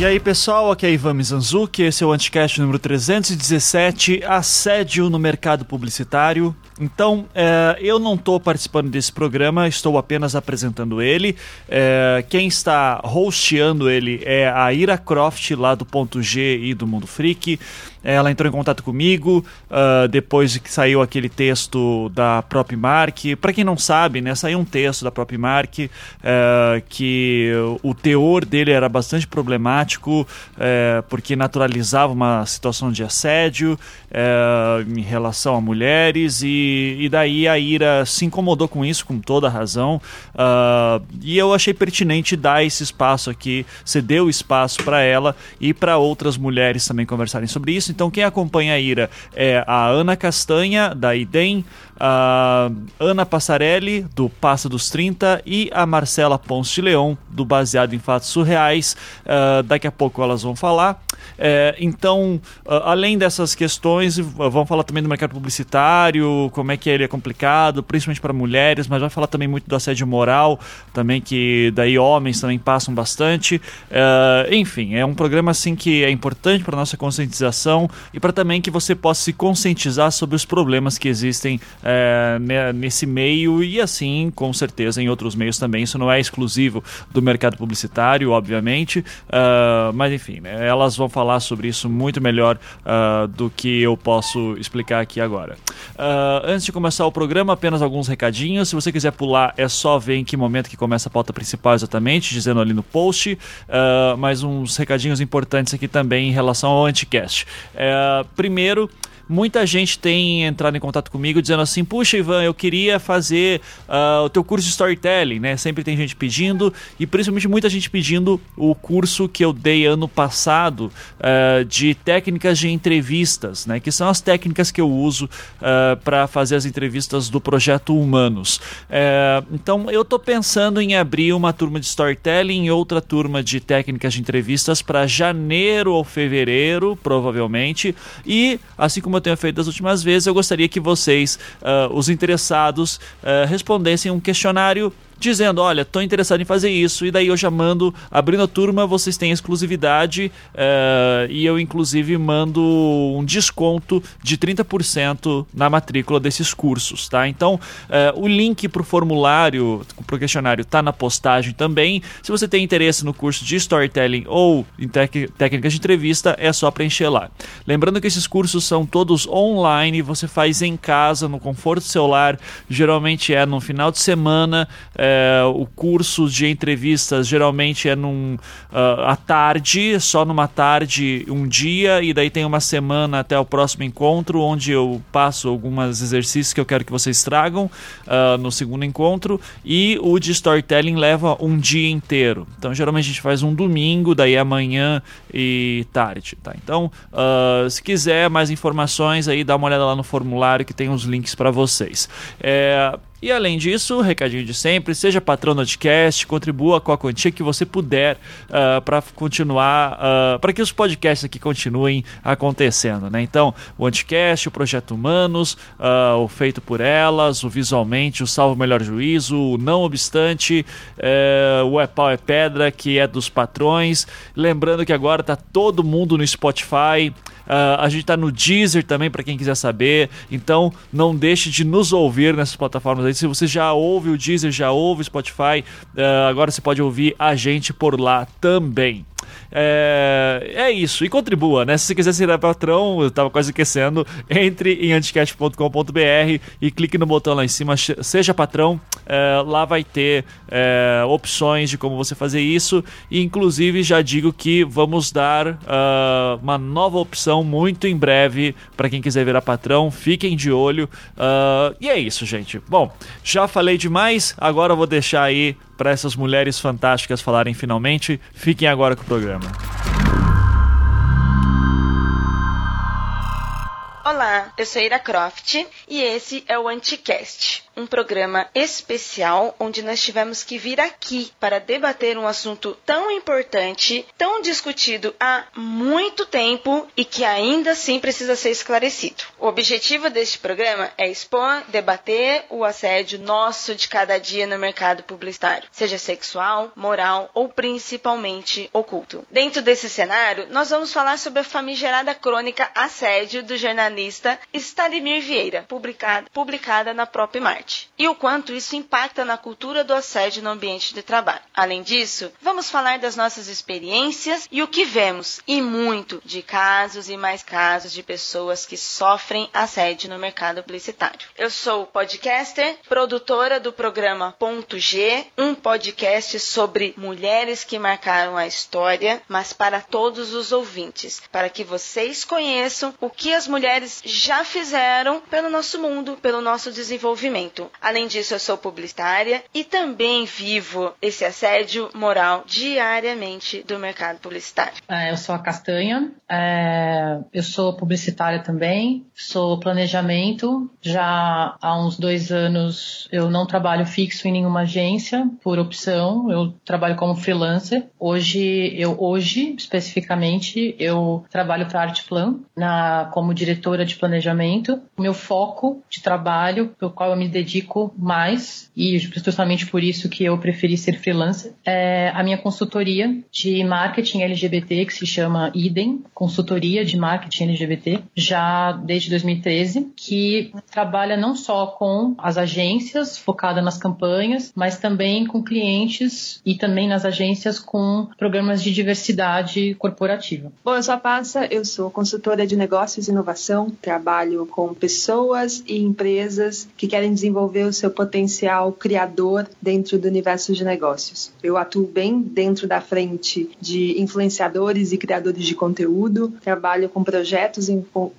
E aí pessoal, aqui é Ivan Mizanzuki, esse é o Anticast número 317, Assédio no Mercado Publicitário. Então, é, eu não estou participando desse programa, estou apenas apresentando ele. É, quem está hosteando ele é a Ira Croft, lá do Ponto G e do Mundo Freak. Ela entrou em contato comigo uh, depois que saiu aquele texto da Propmark. Para quem não sabe, né, saiu um texto da Propmark uh, que o teor dele era bastante problemático uh, porque naturalizava uma situação de assédio em relação a mulheres e, e, daí a Ira se incomodou com isso com toda razão e eu achei pertinente dar esse espaço aqui, ceder o espaço para ela e para outras mulheres também conversarem sobre isso. Então, quem acompanha a Ira é a Ana Castanha, da IDEM, a Ana Passarelli, do Passa dos 30, e a Marcela Ponce de Leão, do Baseado em Fatos Surreais. Uh, daqui a pouco elas vão falar. É, então, uh, além dessas questões, vamos falar também do mercado publicitário, como é que ele é complicado, principalmente para mulheres, mas vai falar também muito do assédio moral, também que daí homens também passam bastante. Uh, enfim, é um programa assim que é importante para nossa conscientização e para também que você possa se conscientizar sobre os problemas que existem é, nesse meio e assim, com certeza, em outros meios também. Isso não é exclusivo do mercado publicitário, obviamente, uh, mas enfim, né, elas vão falar sobre isso muito melhor uh, do que eu posso explicar aqui agora. Uh, antes de começar o programa, apenas alguns recadinhos. Se você quiser pular, é só ver em que momento que começa a pauta principal exatamente, dizendo ali no post. mas uns recadinhos importantes aqui também em relação ao Anticast. primeiro, muita gente tem entrado em contato comigo dizendo assim: puxa, Ivan, eu queria fazer uh, o teu curso de storytelling, né? Sempre tem gente pedindo, e principalmente muita gente pedindo o curso que eu dei ano passado uh, de técnicas de entrevistas, né? Que são as técnicas que eu uso uh, ah, para fazer as entrevistas do projeto Humanos. Eh, então eu tô pensando em abrir uma turma de storytelling e outra turma de técnicas de entrevistas para janeiro ou fevereiro, provavelmente, e assim como eu tenho feito das últimas vezes, eu gostaria que vocês, uh, os interessados, uh, respondessem um questionário dizendo: olha, estou interessado em fazer isso, e daí eu já mando, abrindo a turma, vocês têm exclusividade, uh, e eu inclusive mando um desconto de 30% na matrícula desses cursos, tá? Então, uh, o link para o formulário, para o questionário, está na postagem também. Se você tem interesse no curso de storytelling ou em técnicas de entrevista, é só preencher lá. Lembrando que esses cursos são todos online, você faz em casa, no conforto do celular, geralmente é no final de semana. Uh, é, o curso de entrevistas geralmente é num uh, à tarde, só numa tarde, um dia, e daí tem uma semana até o próximo encontro, onde eu passo alguns exercícios que eu quero que vocês tragam uh, no segundo encontro. E o de storytelling leva um dia inteiro. Então, geralmente a gente faz um domingo, daí amanhã e tarde. Tá? Então, uh, se quiser mais informações, aí dá uma olhada lá no formulário que tem os links para vocês. É, e além disso, recadinho de sempre, seja patrão do podcast, contribua com a quantia que você puder uh, ah, para continuar, uh, ah, para que os podcasts aqui continuem acontecendo, né? Então, o Anticast, o Projeto Humanos, uh, o Feito por Elas, o Visualmente, o Salvo Melhor Juízo, o Não Obstante, uh, o É Pau é Pedra, que é dos patrões. Lembrando que agora tá todo mundo no Spotify, Uh, a gente está no Deezer também, para quem quiser saber. Então, não deixe de nos ouvir nessas plataformas aí. Se você já ouve o Deezer, já ouve o Spotify, uh, agora você pode ouvir a gente por lá também. É, é isso. E contribua, né? Se você quiser ser patrão, eu tava quase esquecendo, entre em anticast.com.br e clique no botão lá em cima, seja patrão. É, lá vai ter é, opções de como você fazer isso. E inclusive já digo que vamos dar uh, uma nova opção muito em breve para quem quiser virar patrão. Fiquem de olho. Uh, e é isso, gente. Bom, já falei demais, agora eu vou deixar aí para essas mulheres fantásticas falarem finalmente. Fiquem agora com o programa. Olá, eu sou Ira Croft e esse é o Anticast um programa especial onde nós tivemos que vir aqui para debater um assunto tão importante, tão discutido há muito tempo e que ainda assim precisa ser esclarecido. O objetivo deste programa é expor, debater o assédio nosso de cada dia no mercado publicitário, seja sexual, moral ou principalmente oculto. Dentro desse cenário, nós vamos falar sobre a famigerada crônica Assédio do jornalista Stalimir Vieira, publicada, publicada na própria Marte, e o quanto isso impacta na cultura do assédio no ambiente de trabalho. Além disso, vamos falar das nossas experiências e o que vemos, e muito de casos e mais casos de pessoas que sofrem assédio no mercado publicitário. Eu sou podcaster, produtora do programa Ponto G, um podcast sobre mulheres que marcaram a história, mas para todos os ouvintes, para que vocês conheçam o que as mulheres já fizeram pelo nosso mundo, pelo nosso desenvolvimento. Além disso, eu sou publicitária e também vivo esse assédio moral diariamente do mercado publicitário. É, eu sou a Castanha, é, eu sou publicitária também, sou planejamento. Já há uns dois anos eu não trabalho fixo em nenhuma agência por opção, eu trabalho como freelancer. Hoje, eu hoje especificamente, eu trabalho para Artplan na como diretora de planejamento. Meu foco de trabalho, pelo qual eu me dedico mais e justamente por isso que eu preferi ser freelancer, é a minha consultoria de marketing LGBT que se chama IDEM, consultoria de marketing LGBT, já desde 2013, que trabalha não só com as agências focada nas campanhas, mas também com clientes e também nas agências com programas de diversidade corporativa. Bom, eu sou a Passa, eu sou consultora de negócios e inovação, trabalho com pessoas e empresas que querem desenvolver o seu potencial criador dentro do universo de negócios. Eu atuo bem dentro da frente de influenciadores e criadores de conteúdo, trabalho com projetos,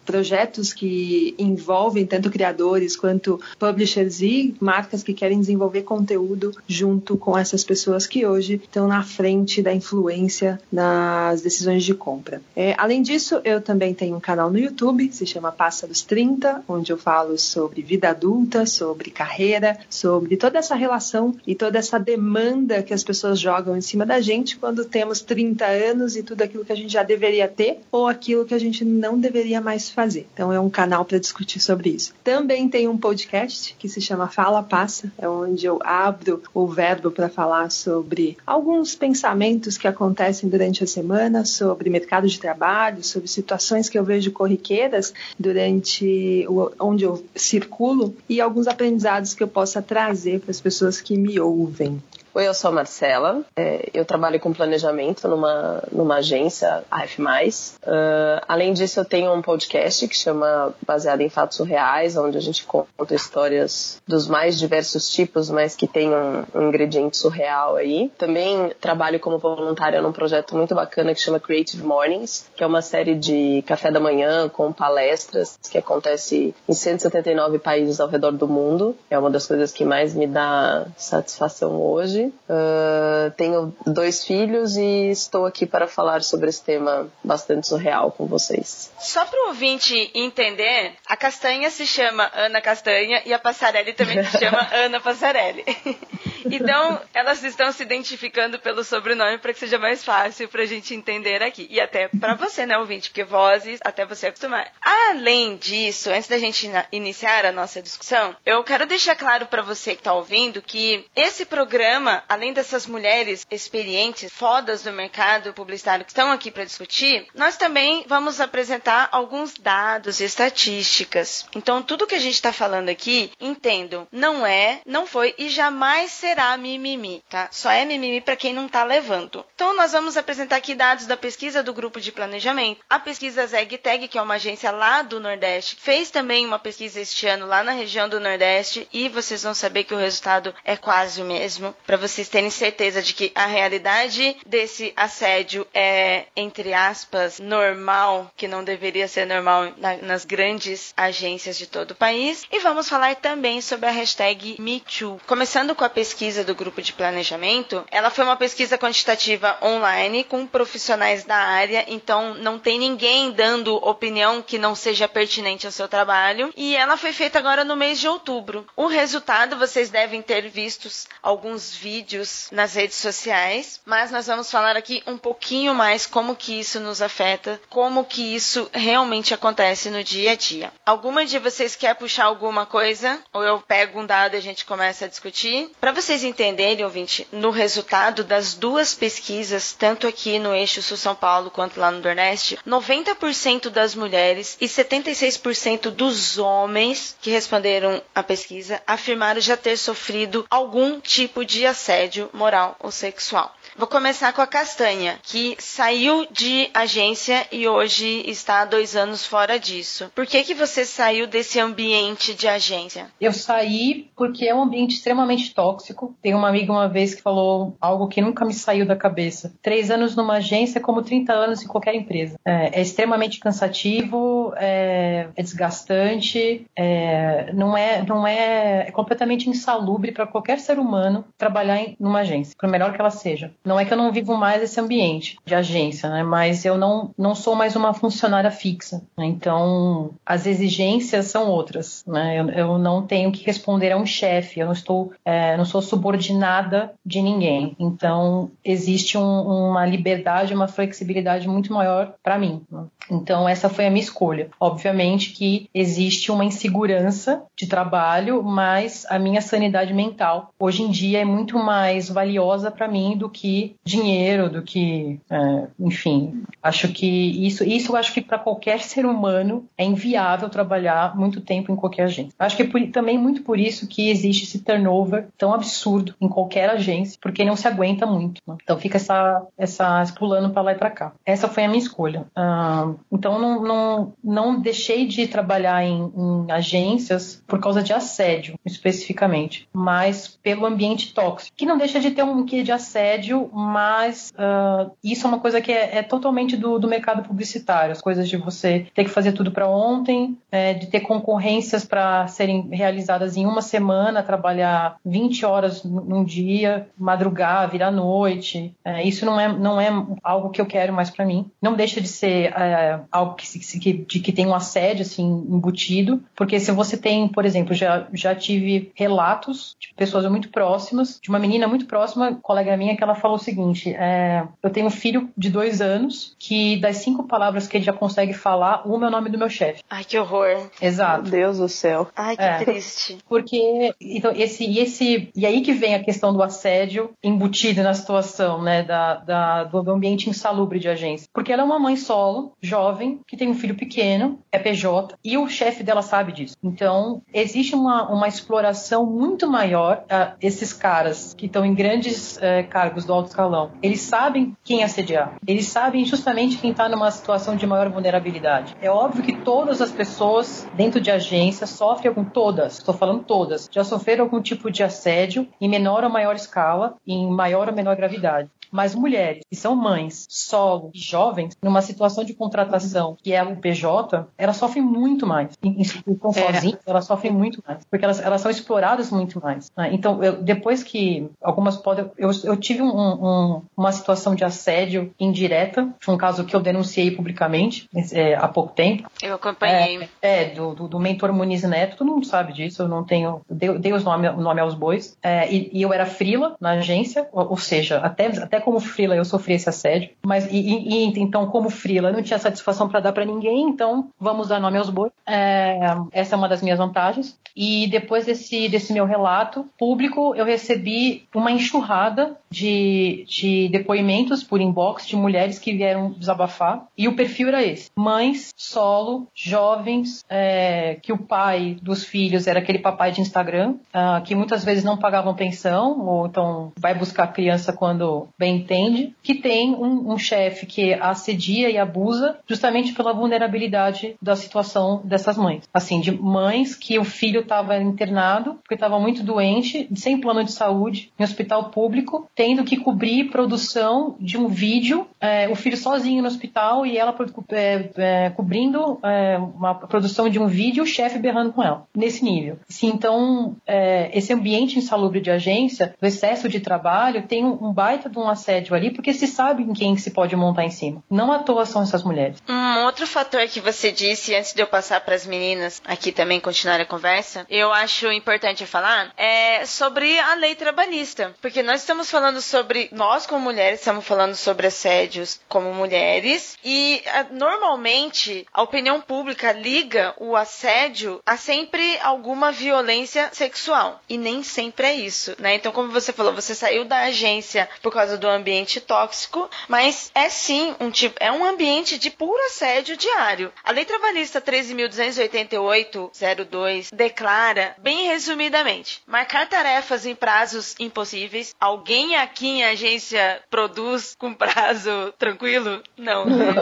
projetos que envolvem tanto criadores quanto publishers e marcas que querem desenvolver conteúdo junto com essas pessoas que hoje estão na frente da influência nas decisões de compra. É, além disso, eu também tenho um canal no YouTube, se chama Pássaros 30, onde eu falo sobre vida adulta, sobre carreira, sobre toda essa relação e toda essa demanda que as pessoas jogam em cima da gente quando temos 30 anos e tudo aquilo que a gente já deveria ter ou aquilo que a gente não deveria mais fazer. Então é um canal para discutir sobre isso. Também tem um podcast que se chama Fala Passa, é onde eu abro o verbo para falar sobre alguns pensamentos que acontecem durante a semana, sobre mercado de trabalho, sobre situações que eu vejo corriqueiras durante o, onde eu circulo e alguns aprendizados que eu possa trazer para as pessoas que me ouvem. Oi, eu sou a Marcela. É, eu trabalho com planejamento numa, numa agência, AF+. Uh, além disso, eu tenho um podcast que chama Baseado em Fatos Reais, onde a gente conta histórias dos mais diversos tipos, mas que tem um, um ingrediente surreal aí. Também trabalho como voluntária num projeto muito bacana que chama Creative Mornings, que é uma série de café da manhã com palestras que acontece em 179 países ao redor do mundo. É uma das coisas que mais me dá satisfação hoje. Uh, tenho dois filhos e estou aqui para falar sobre esse tema bastante surreal com vocês. Só para o ouvinte entender, a Castanha se chama Ana Castanha e a Passarelli também se chama Ana Passarelli. Então, elas estão se identificando pelo sobrenome para que seja mais fácil para a gente entender aqui. E até para você, né, ouvinte? Porque vozes, até você acostumar. Além disso, antes da gente iniciar a nossa discussão, eu quero deixar claro para você que está ouvindo que esse programa, além dessas mulheres experientes, fodas do mercado publicitário que estão aqui para discutir, nós também vamos apresentar alguns dados e estatísticas. Então, tudo que a gente está falando aqui, entendo, não é, não foi e jamais será será mimimi, tá? Só é mimimi para quem não está levando. Então, nós vamos apresentar aqui dados da pesquisa do grupo de planejamento. A pesquisa ZegTag, que é uma agência lá do Nordeste, fez também uma pesquisa este ano lá na região do Nordeste e vocês vão saber que o resultado é quase o mesmo, para vocês terem certeza de que a realidade desse assédio é, entre aspas, normal, que não deveria ser normal na, nas grandes agências de todo o país. E vamos falar também sobre a hashtag MeToo. Começando com a pesquisa pesquisa do grupo de planejamento, ela foi uma pesquisa quantitativa online com profissionais da área, então não tem ninguém dando opinião que não seja pertinente ao seu trabalho. E ela foi feita agora no mês de outubro. O resultado vocês devem ter visto alguns vídeos nas redes sociais, mas nós vamos falar aqui um pouquinho mais como que isso nos afeta, como que isso realmente acontece no dia a dia. Alguma de vocês quer puxar alguma coisa? Ou eu pego um dado e a gente começa a discutir? Para vocês entenderem, ouvinte, no resultado das duas pesquisas, tanto aqui no eixo Sul-São Paulo quanto lá no Nordeste, 90% das mulheres e 76% dos homens que responderam à pesquisa afirmaram já ter sofrido algum tipo de assédio moral ou sexual. Vou começar com a Castanha, que saiu de agência e hoje está há dois anos fora disso. Por que, que você saiu desse ambiente de agência? Eu saí porque é um ambiente extremamente tóxico. Tem uma amiga uma vez que falou algo que nunca me saiu da cabeça. Três anos numa agência é como 30 anos em qualquer empresa. É, é extremamente cansativo, é, é desgastante, é, não, é, não é, é completamente insalubre para qualquer ser humano trabalhar em numa agência, por melhor que ela seja. Não é que eu não vivo mais esse ambiente de agência, né? Mas eu não, não sou mais uma funcionária fixa. Né? Então, as exigências são outras, né? Eu, eu não tenho que responder a um chefe, eu não estou, é, não sou subordinada de ninguém. Então, existe um, uma liberdade, uma flexibilidade muito maior para mim. Né? Então, essa foi a minha escolha. Obviamente que existe uma insegurança de trabalho, mas a minha sanidade mental hoje em dia é muito mais valiosa para mim do que dinheiro, do que, é, enfim, acho que isso, isso eu acho que para qualquer ser humano é inviável trabalhar muito tempo em qualquer agência. Acho que é por, também muito por isso que existe esse turnover tão absurdo em qualquer agência, porque não se aguenta muito. Né? Então fica essa, essa pulando para lá e para cá. Essa foi a minha escolha. Uh, então não, não, não deixei de trabalhar em, em agências por causa de assédio, especificamente, mas pelo ambiente tóxico, que não deixa de ter um quê de assédio, mas uh, isso é uma coisa que é, é totalmente do, do, mercado publicitário, as coisas de você ter que fazer tudo para ontem, é, de ter concorrências para serem realizadas em uma semana, trabalhar 20 horas num dia, madrugar, virar noite. É, isso não é, não é algo que eu quero mais para mim. Não deixa de ser é, algo que, que, de que tem um assédio assim embutido, porque se você tem, por exemplo, já, já tive relatos de pessoas muito próximas, de uma menina muito próxima, colega minha, que ela falou o seguinte: é, eu tenho um filho de dois anos que das cinco palavras que ele já consegue falar, uma é o nome do meu chefe. Ai, que horror. Exato. Meu Deus do céu. Ai, que é, triste. Porque então esse e esse e aí que vem a questão do assédio embutido na situação, né, da, da do ambiente insalubre de agência. Porque ela é uma mãe solo, jovem, que tem um filho pequeno, é PJ, e o chefe dela sabe disso. Então, existe uma, uma exploração muito maior. Uh, esses caras que estão em grandes uh, cargos do alto escalão, eles sabem quem assediar. Eles sabem justamente quem está numa situação de maior vulnerabilidade. É óbvio que todas as pessoas dentro de agência sofrem algum, todas, estou falando todas, já sofreram algum tipo de assédio em menor ou maior escala, em maior ou menor gravidade. Mas mulheres que são mães, solo e jovens, numa situação de contratação que é o PJ, elas sofrem muito mais. Em instituição é. sozinhas, elas sofrem muito mais. Porque elas, elas são exploradas muito mais. Né? Então, eu, depois que algumas podem. Eu, eu tive um, um, uma situação de assédio indireta, foi um caso que eu denunciei publicamente é, há pouco tempo. Eu acompanhei. É, é do, do, do, mentor Muniz Neto, todo mundo sabe disso, eu não tenho. Dei, dei os nome, o nome aos bois. É, e, e, eu era frila na agência, ou, ou seja, até, até como frila eu sofri esse assédio, mas e, e então como frila não tinha satisfação para dar para ninguém, então vamos dar nome aos bois. É, essa é uma das minhas vantagens. E depois desse, desse meu relato público, eu recebi uma enxurrada de, de depoimentos por inbox de mulheres que vieram desabafar. E o perfil era esse: mães, solo, jovens, é, que o pai dos filhos era aquele papai de Instagram, uh, que muitas vezes não pagavam pensão, ou então vai buscar a criança quando bem entende que tem um, um chefe que assedia e abusa justamente pela vulnerabilidade da situação dessas mães. Assim, de mães que o filho estava internado porque estava muito doente, sem plano de saúde, em hospital público, tendo que cobrir produção de um vídeo, é, o filho sozinho no hospital e ela é, é, cobrindo é, uma produção de um vídeo, o chefe berrando com ela, nesse nível. Assim, então, é, esse ambiente insalubre de agência, o excesso de trabalho, tem um baita de um assédio ali, porque se sabe em quem se pode montar em cima. Não à toa são essas mulheres. Um outro fator que você disse, antes de eu passar para as meninas aqui também continuar a conversa, eu acho importante falar, é sobre a lei trabalhista. Porque nós estamos falando sobre, nós como mulheres, estamos falando sobre assédios como mulheres, e normalmente a opinião pública liga o assédio a sempre alguma violência sexual. E nem sempre é isso, né? Então, como você falou, você saiu da agência por causa do ambiente tóxico, mas é sim um tipo, é um ambiente de puro assédio diário. A Lei Trabalhista 13.288-02 declara, bem resumidamente, marcar tarefas em prazos impossíveis. Alguém aqui em agência produz com prazo tranquilo? Não. Né?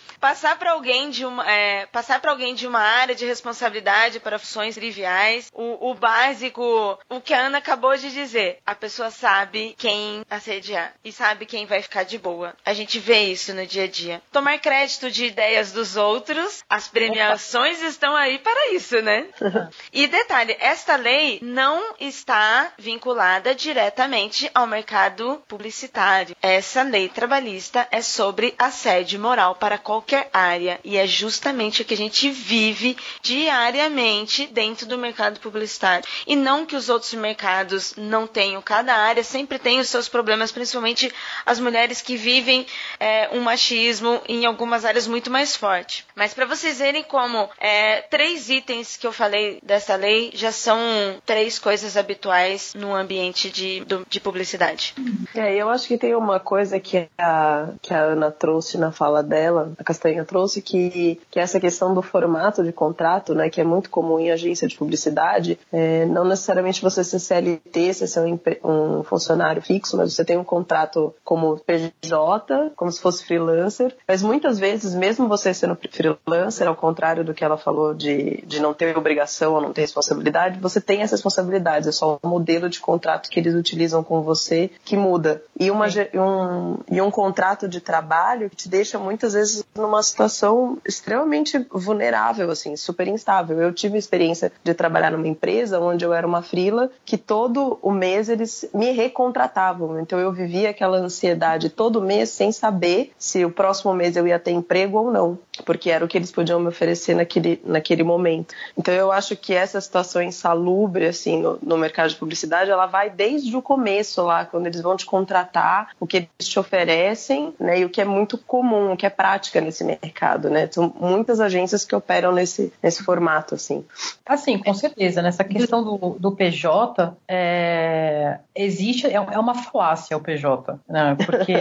Passar para alguém de uma, é, passar para alguém de uma área de responsabilidade para funções triviais. O, o básico, o que a Ana acabou de dizer, a pessoa sabe quem assediar e sabe quem vai ficar de boa. A gente vê isso no dia a dia. Tomar crédito de ideias dos outros, as premiações Opa. estão aí para isso, né? e detalhe, esta lei não está vinculada diretamente ao mercado publicitário. Essa lei trabalhista é sobre assédio moral para qualquer qualquer área. E é justamente o que a gente vive diariamente dentro do mercado publicitário. E não que os outros mercados não tenham. Cada área sempre tem os seus problemas, principalmente as mulheres que vivem é, um machismo em algumas áreas muito mais forte. Mas para vocês verem como é, três itens que eu falei dessa lei já são três coisas habituais no ambiente de, do, de publicidade. É, eu acho que tem uma coisa que a, que a Ana trouxe na fala dela, a Castanha trouxe, que, que essa questão do formato de contrato, né, que é muito comum em agência de publicidade, é, não necessariamente você ser CLT, ser um, um, funcionário fixo, mas você tem um contrato como PJ, como se fosse freelancer, mas muitas vezes, mesmo você sendo freelancer, ao contrário do que ela falou de, de não ter obrigação ou não ter responsabilidade, você tem essa responsabilidade, é só o modelo de contrato que eles utilizam com você que muda. E, uma, um, e um contrato de trabalho que te deixa muitas vezes numa situação extremamente vulnerável, assim, super instável. Eu tive a experiência de trabalhar numa empresa onde eu era uma frila que todo o mês eles me recontratavam. Então eu vivia aquela ansiedade todo mês sem saber se o próximo mês eu ia ter emprego ou não, porque era o que eles podiam me oferecer naquele, naquele momento. Então eu acho que essa situação insalubre, assim, no, no mercado de publicidade, ela vai desde o começo lá, quando eles vão te contratar, o que eles te oferecem, né, e o que é muito comum, o que é prática nesse mercado, né? São muitas agências que operam nesse, nesse formato, assim. Assim, com certeza. Nessa questão do, do PJ, é, existe, é, é uma falácia o PJ, né? Porque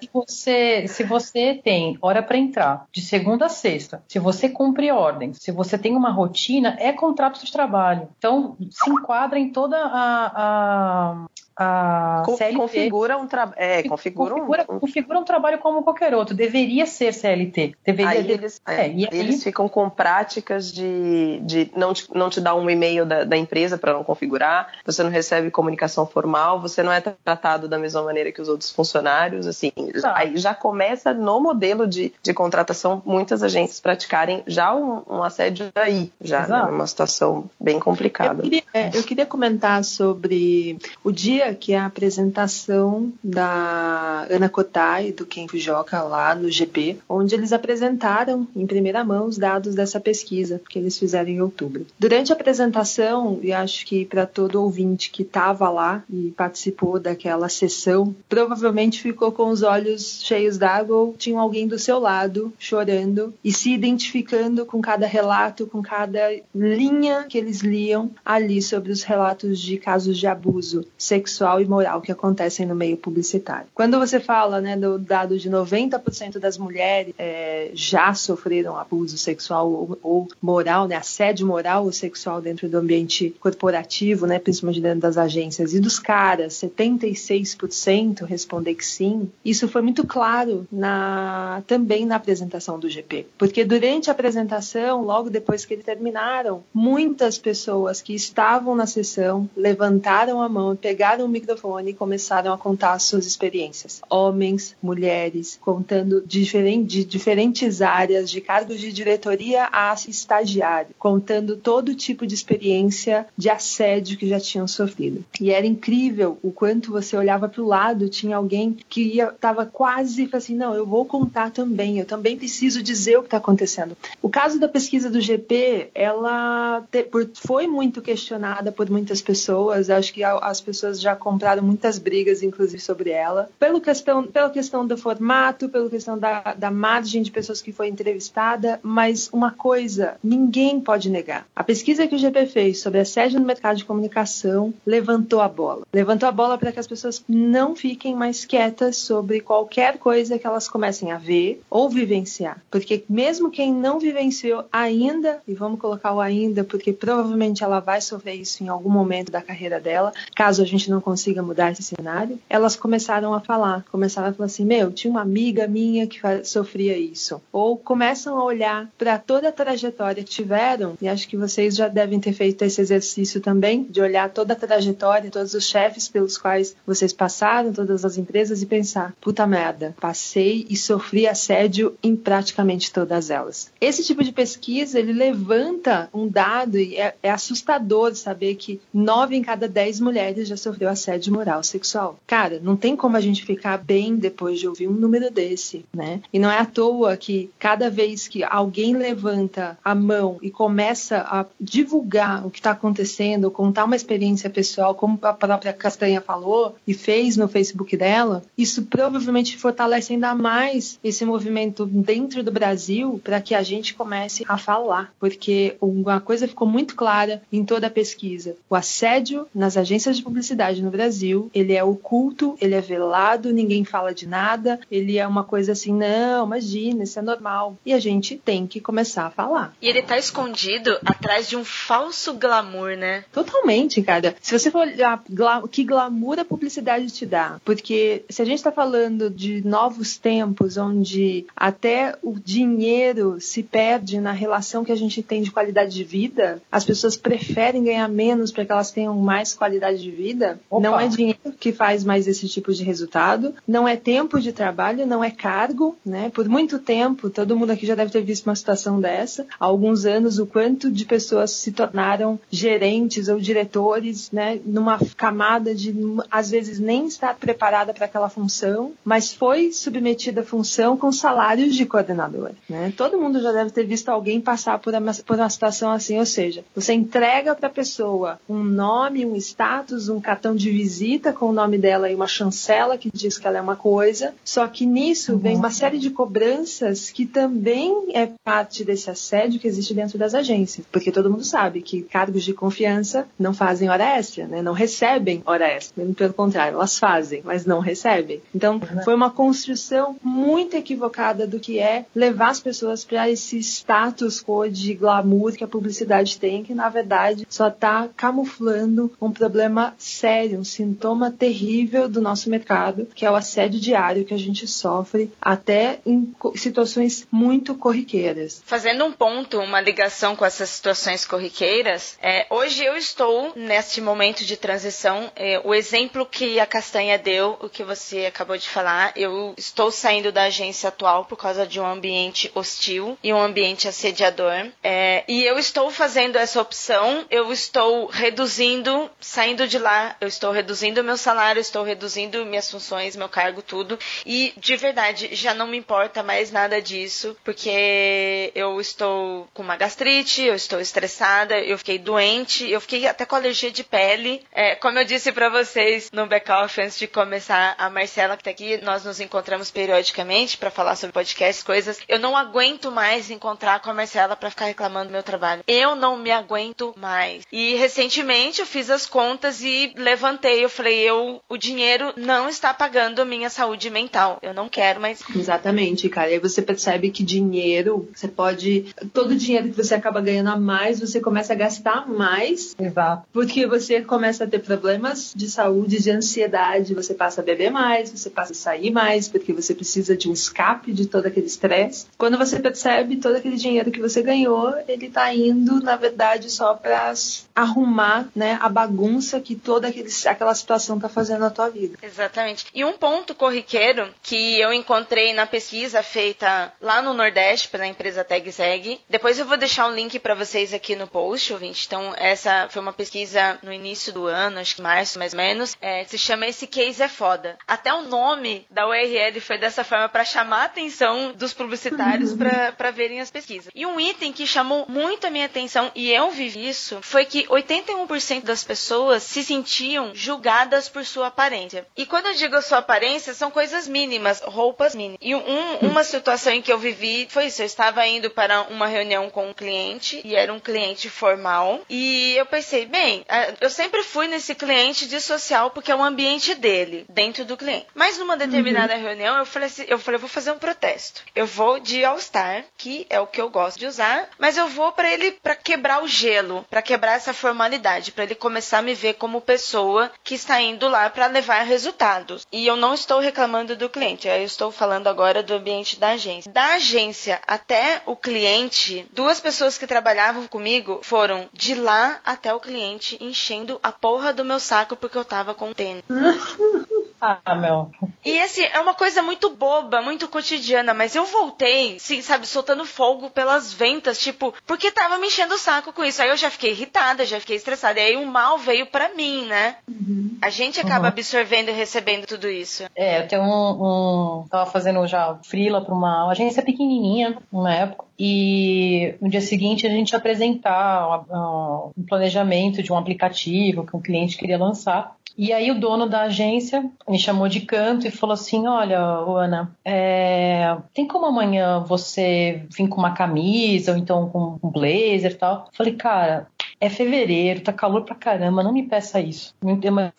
se, você, se você tem hora para entrar, de segunda a sexta, se você cumpre ordens, se você tem uma rotina, é contrato de trabalho. Então, se enquadra em toda a, a a CLT configura um trabalho é, configura, configura, um... configura um trabalho como qualquer outro. Deveria ser CLT deveria aí eles, é, e aí... eles ficam com práticas de, de não, te, não te dar um e-mail da, da empresa para não configurar você não recebe comunicação formal você não é tratado da mesma maneira que os outros funcionários assim tá. aí já começa no modelo de, de contratação muitas agências praticarem já um, um assédio aí já né, uma situação bem complicada. Eu queria, é, eu queria comentar sobre o dia dia, que é a apresentação da Ana Kotai e do Ken Fujoka lá no GP, onde eles apresentaram em primeira mão os dados dessa pesquisa que eles fizeram em outubro. Durante a apresentação, e acho que para todo ouvinte que estava lá e participou daquela sessão, provavelmente ficou com os olhos cheios d'água tinha alguém do seu lado chorando e se identificando com cada relato, com cada linha que eles liam ali sobre os relatos de casos de abuso sexual sexual e moral que acontecem no meio publicitário. Quando você fala né, do dado de 90% das mulheres é, já sofreram abuso sexual ou, ou, moral, né, assédio moral ou sexual dentro do ambiente corporativo, né, principalmente dentro das agências, e dos caras, 76% responder que sim, isso foi muito claro na, também na apresentação do GP. Porque durante a apresentação, logo depois que eles terminaram, muitas pessoas que estavam na sessão levantaram a mão, pegaram o microfone e começaram a contar suas experiências. Homens, mulheres, contando de, diferente, de diferentes áreas, de cargos de diretoria a estagiário, contando todo tipo de experiência de assédio que já tinham sofrido. E era incrível o quanto você olhava para o lado, tinha alguém que estava quase assim, não, eu vou contar também, eu também preciso dizer o que está acontecendo. O caso da pesquisa do GP, ela te, por, foi muito questionada por muitas pessoas, acho que as pessoas já compraram muitas brigas, inclusive, sobre ela, pelo questão, pela questão do formato, pela questão da, da margem de pessoas que foi entrevistada, mas uma coisa ninguém pode negar. A pesquisa que o GP fez sobre assédio no mercado de comunicação levantou a bola. Levantou a bola para que as pessoas não fiquem mais quietas sobre qualquer coisa que elas comecem a ver ou vivenciar. Porque mesmo quem não vivenciou ainda, e vamos colocar o ainda, porque provavelmente ela vai sofrer isso em algum momento da carreira dela, caso a gente não consiga mudar esse cenário, elas começaram a falar, começaram a falar assim: meu, tinha uma amiga minha que sofria isso. Ou começam a olhar para toda a trajetória que tiveram, e acho que vocês já devem ter feito esse exercício também, de olhar toda a trajetória, todos os chefes pelos quais vocês passaram, todas as empresas, e pensar: puta merda, passei e sofri assédio em praticamente todas elas. Esse tipo de pesquisa ele levanta um dado e é, é assustador saber que nove em cada dez mulheres já sofreu assédio moral sexual. Cara, não tem como a gente ficar bem depois de ouvir um número desse, né? E não é à toa que cada vez que alguém levanta a mão e começa a divulgar o que está acontecendo, contar uma experiência pessoal, como a própria Castanha falou e fez no Facebook dela, isso provavelmente fortalece ainda mais esse movimento dentro do Brasil para que a gente comece a falar, porque uma coisa ficou muito clara em toda a pesquisa: o assédio nas agências de publicidade no Brasil, ele é oculto, ele é velado, ninguém fala de nada, ele é uma coisa assim, não, imagina, isso é normal. E a gente tem que começar a falar. E ele tá escondido atrás de um falso glamour, né? Totalmente, cara. Se você for olhar gla que glamour a publicidade te dá, porque se a gente está falando de novos tempos onde até o dinheiro se perde na relação que a gente tem de qualidade de vida, as pessoas preferem ganhar menos para que elas tenham mais qualidade de vida. Opa. Não é dinheiro que faz mais esse tipo de resultado, não é tempo de trabalho, não é cargo, né? Por muito tempo, todo mundo aqui já deve ter visto uma situação dessa. Há alguns anos, o quanto de pessoas se tornaram gerentes ou diretores, né? Numa camada de, às vezes, nem estar preparada para aquela função, mas foi submetida à função com salários de coordenador, né? Todo mundo já deve ter visto alguém passar por uma, por uma situação assim, ou seja, você entrega para a pessoa um nome, um status, um cartão de visita com o nome dela e uma chancela que diz que ela é uma coisa, só que nisso vem uma série de cobranças que também é parte desse assédio que existe dentro das agências, porque todo mundo sabe que cargos de confiança não fazem hora extra, né? não recebem hora extra, pelo contrário, elas fazem, mas não recebem. Então, foi uma construção muito equivocada do que é levar as pessoas para esse status quo de glamour que a publicidade tem, que na verdade só está camuflando um problema sério, um sintoma terrível do nosso mercado, que é o assédio diário que a gente sofre até em situações muito corriqueiras. Fazendo um ponto, uma ligação com essas situações corriqueiras, é, hoje eu estou neste momento de transição. É, o exemplo que a Castanha deu, o que você acabou de falar, eu estou saindo da agência atual por causa de um ambiente hostil e um ambiente assediador. É, e eu estou fazendo essa opção, eu estou reduzindo, saindo de lá, eu estou reduzindo meu salário, estou reduzindo minhas funções, meu cargo, tudo. E de verdade, já não me importa mais nada disso, porque eu estou com uma gastrite, eu estou estressada, eu fiquei doente, eu fiquei até com alergia de pele. É, como eu disse para vocês no back-off antes de começar, a Marcela que tá aqui, nós nos encontramos periodicamente para falar sobre podcasts, coisas. Eu não aguento mais encontrar com a Marcela para ficar reclamando do meu trabalho. Eu não me aguento mais. E recentemente eu fiz as contas e levantei levantei, eu falei, eu, o dinheiro não está pagando a minha saúde mental. Eu não quero mais. Exatamente, cara. E aí você percebe que dinheiro, você pode. Todo dinheiro que você acaba ganhando a mais, você começa a gastar mais. Exato. Porque você começa a ter problemas de saúde, de ansiedade, você passa a beber mais, você passa a sair mais, porque você precisa de um escape de todo aquele estresse. Quando você percebe todo aquele dinheiro que você ganhou, ele tá indo, na verdade, só para arrumar né, a bagunça que toda aquele, aquela situação tá fazendo na tua vida. Exatamente. E um ponto corriqueiro que eu encontrei na pesquisa feita lá no Nordeste pela empresa TagSeg, depois eu vou deixar um link para vocês aqui no post, ouvinte. Então, essa foi uma pesquisa no início do ano, acho que março mais ou menos, é, se chama Esse Case é Foda. Até o nome da URL foi dessa forma para chamar a atenção dos publicitários para verem as pesquisas. E um item que chamou muito a minha atenção, e eu vivi isso, foi que 81% das pessoas se sentiam julgadas por sua aparência. E quando eu digo sua aparência, são coisas mínimas, roupas mínimas. E um, uma situação em que eu vivi foi isso. Eu estava indo para uma reunião com um cliente, e era um cliente formal, e eu pensei, bem, eu sempre fui nesse cliente de social porque é o ambiente dele, dentro do cliente. Mas numa determinada uhum. reunião, eu falei assim, eu falei, eu vou fazer um protesto. Eu vou de All-Star, que é o que eu gosto de usar, mas eu vou para ele para quebrar o gelo, para quebrar essa formalidade, para ele começar a me ver como pessoa que está indo lá para levar resultados. E eu não estou reclamando do cliente, eu estou falando agora do ambiente da agência. Da agência até o cliente, duas pessoas que trabalhavam comigo foram de lá até o cliente enchendo a porra do meu saco porque eu tava com tênis. Ah, meu. E assim, é uma coisa muito boba, muito cotidiana, mas eu voltei, sim, sabe, soltando fogo pelas ventas, tipo, porque tava me enchendo o saco com isso. Aí eu já fiquei irritada, já fiquei estressada. E aí o mal veio para mim, né? Uhum. A gente acaba uhum. absorvendo e recebendo tudo isso. É, eu tenho um, um. Tava fazendo já frila pra uma agência pequenininha, na época. E no dia seguinte a gente apresentar um, um planejamento de um aplicativo que um cliente queria lançar. E aí o dono da agência me chamou de canto e falou assim, olha, Ana, é, tem como amanhã você vir com uma camisa ou então com um blazer e tal? Falei, cara, é fevereiro, tá calor pra caramba, não me peça isso.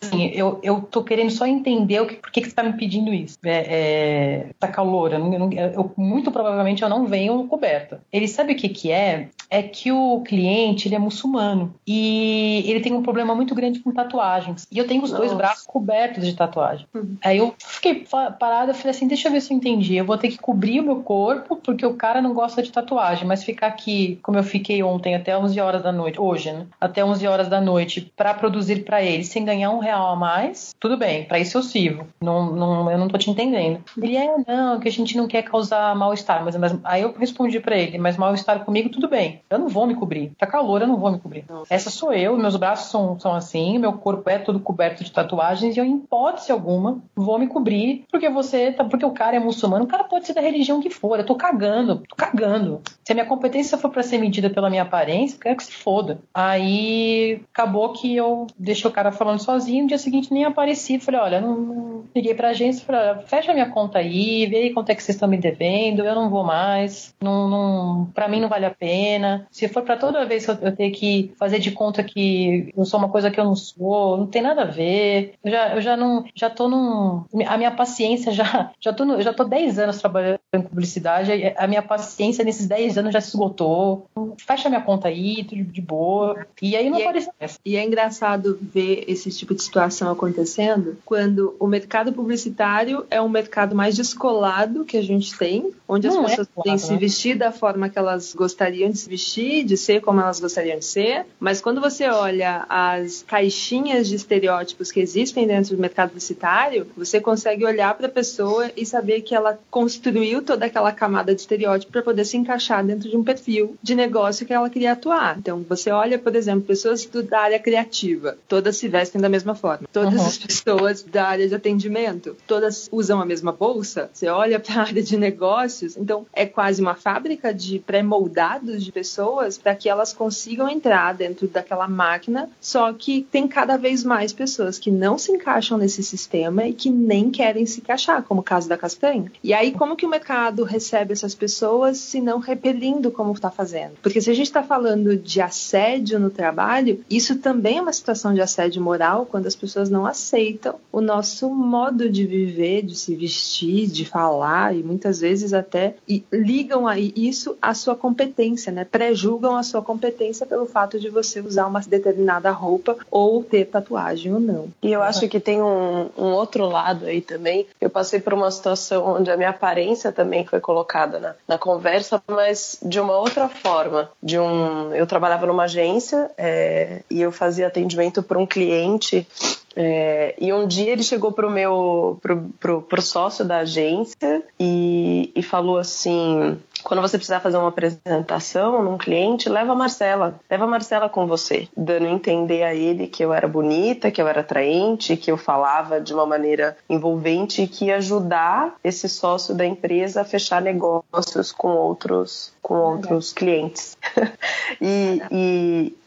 Assim, eu, eu tô querendo só entender o que, por que, que você tá me pedindo isso. É, é, tá calor, eu, não, eu, muito provavelmente eu não venho coberta. Ele sabe o que que é? É que o cliente, ele é muçulmano e ele tem um problema muito grande com tatuagens. E eu tenho os Nossa. dois braços cobertos de tatuagem. Uhum. Aí eu fiquei parada e falei assim, deixa eu ver se eu entendi. Eu vou ter que cobrir o meu corpo porque o cara não gosta de tatuagem, mas ficar aqui, como eu fiquei ontem até 11 horas da noite, hoje, né? Até 11 horas da noite para produzir para ele sem ganhar um real a mais, tudo bem, para isso eu sirvo. Não, não, eu não tô te entendendo. Ele é, não, que a gente não quer causar mal-estar. Mas, mas aí eu respondi para ele, mas mal-estar comigo, tudo bem. Eu não vou me cobrir. Tá calor, eu não vou me cobrir. Essa sou eu, meus braços são, são assim, meu corpo é todo coberto de tatuagens e eu, em hipótese alguma, vou me cobrir porque você, tá, porque o cara é muçulmano, o cara pode ser da religião que for. Eu tô cagando, tô cagando. Se a minha competência for para ser medida pela minha aparência, eu quero que se foda. Aí acabou que eu deixei o cara falando sozinho, no dia seguinte nem apareci. Falei, olha, não, liguei pra agência, falei, fecha minha conta aí, vê aí quanto é que vocês estão me devendo, eu não vou mais, não, não, pra mim não vale a pena. Se for para toda vez eu, eu ter que fazer de conta que eu sou uma coisa que eu não sou, não tem nada a ver. Eu já, eu já não, já tô num, a minha paciência já, já tô, no, já tô 10 anos trabalhando em publicidade, a minha paciência nesses 10 anos já se esgotou. Fecha minha conta aí, tudo de boa. E aí não e é aparece é, E é engraçado ver esse tipo de situação acontecendo quando o mercado publicitário é um mercado mais descolado que a gente tem, onde não as pessoas é podem se né? vestir da forma que elas gostariam de se vestir, de ser como elas gostariam de ser. Mas quando você olha as caixinhas de estereótipos que existem dentro do mercado publicitário, você consegue olhar para a pessoa e saber que ela construiu toda aquela camada de estereótipo para poder se encaixar dentro de um perfil de negócio que ela queria atuar. Então, você olha, por exemplo, pessoas do, da área criativa, todas se vestem da mesma forma. Todas uhum. as pessoas da área de atendimento, todas usam a mesma bolsa. Você olha para a área de negócios, então é quase uma fábrica de pré-moldados de pessoas para que elas consigam entrar dentro daquela máquina, só que tem cada vez mais pessoas que não se encaixam nesse sistema e que nem querem se encaixar, como o caso da Castanha. E aí, como que o mercado recebe essas pessoas se não lindo como está fazendo. Porque se a gente está falando de assédio no trabalho, isso também é uma situação de assédio moral quando as pessoas não aceitam o nosso modo de viver, de se vestir, de falar e muitas vezes até ligam aí isso à sua competência, né? Prejulgam a sua competência pelo fato de você usar uma determinada roupa ou ter tatuagem ou não. E eu acho que tem um, um outro lado aí também. Eu passei por uma situação onde a minha aparência também foi colocada na, na conversa, mas de uma outra forma. De um, eu trabalhava numa agência é, e eu fazia atendimento para um cliente é, e um dia ele chegou pro meu pro, pro, pro sócio da agência e, e falou assim: quando você precisar fazer uma apresentação num cliente, leva a Marcela, leva a Marcela com você, dando a entender a ele que eu era bonita, que eu era atraente, que eu falava de uma maneira envolvente e que ia ajudar esse sócio da empresa a fechar negócios com outros com outros clientes. e,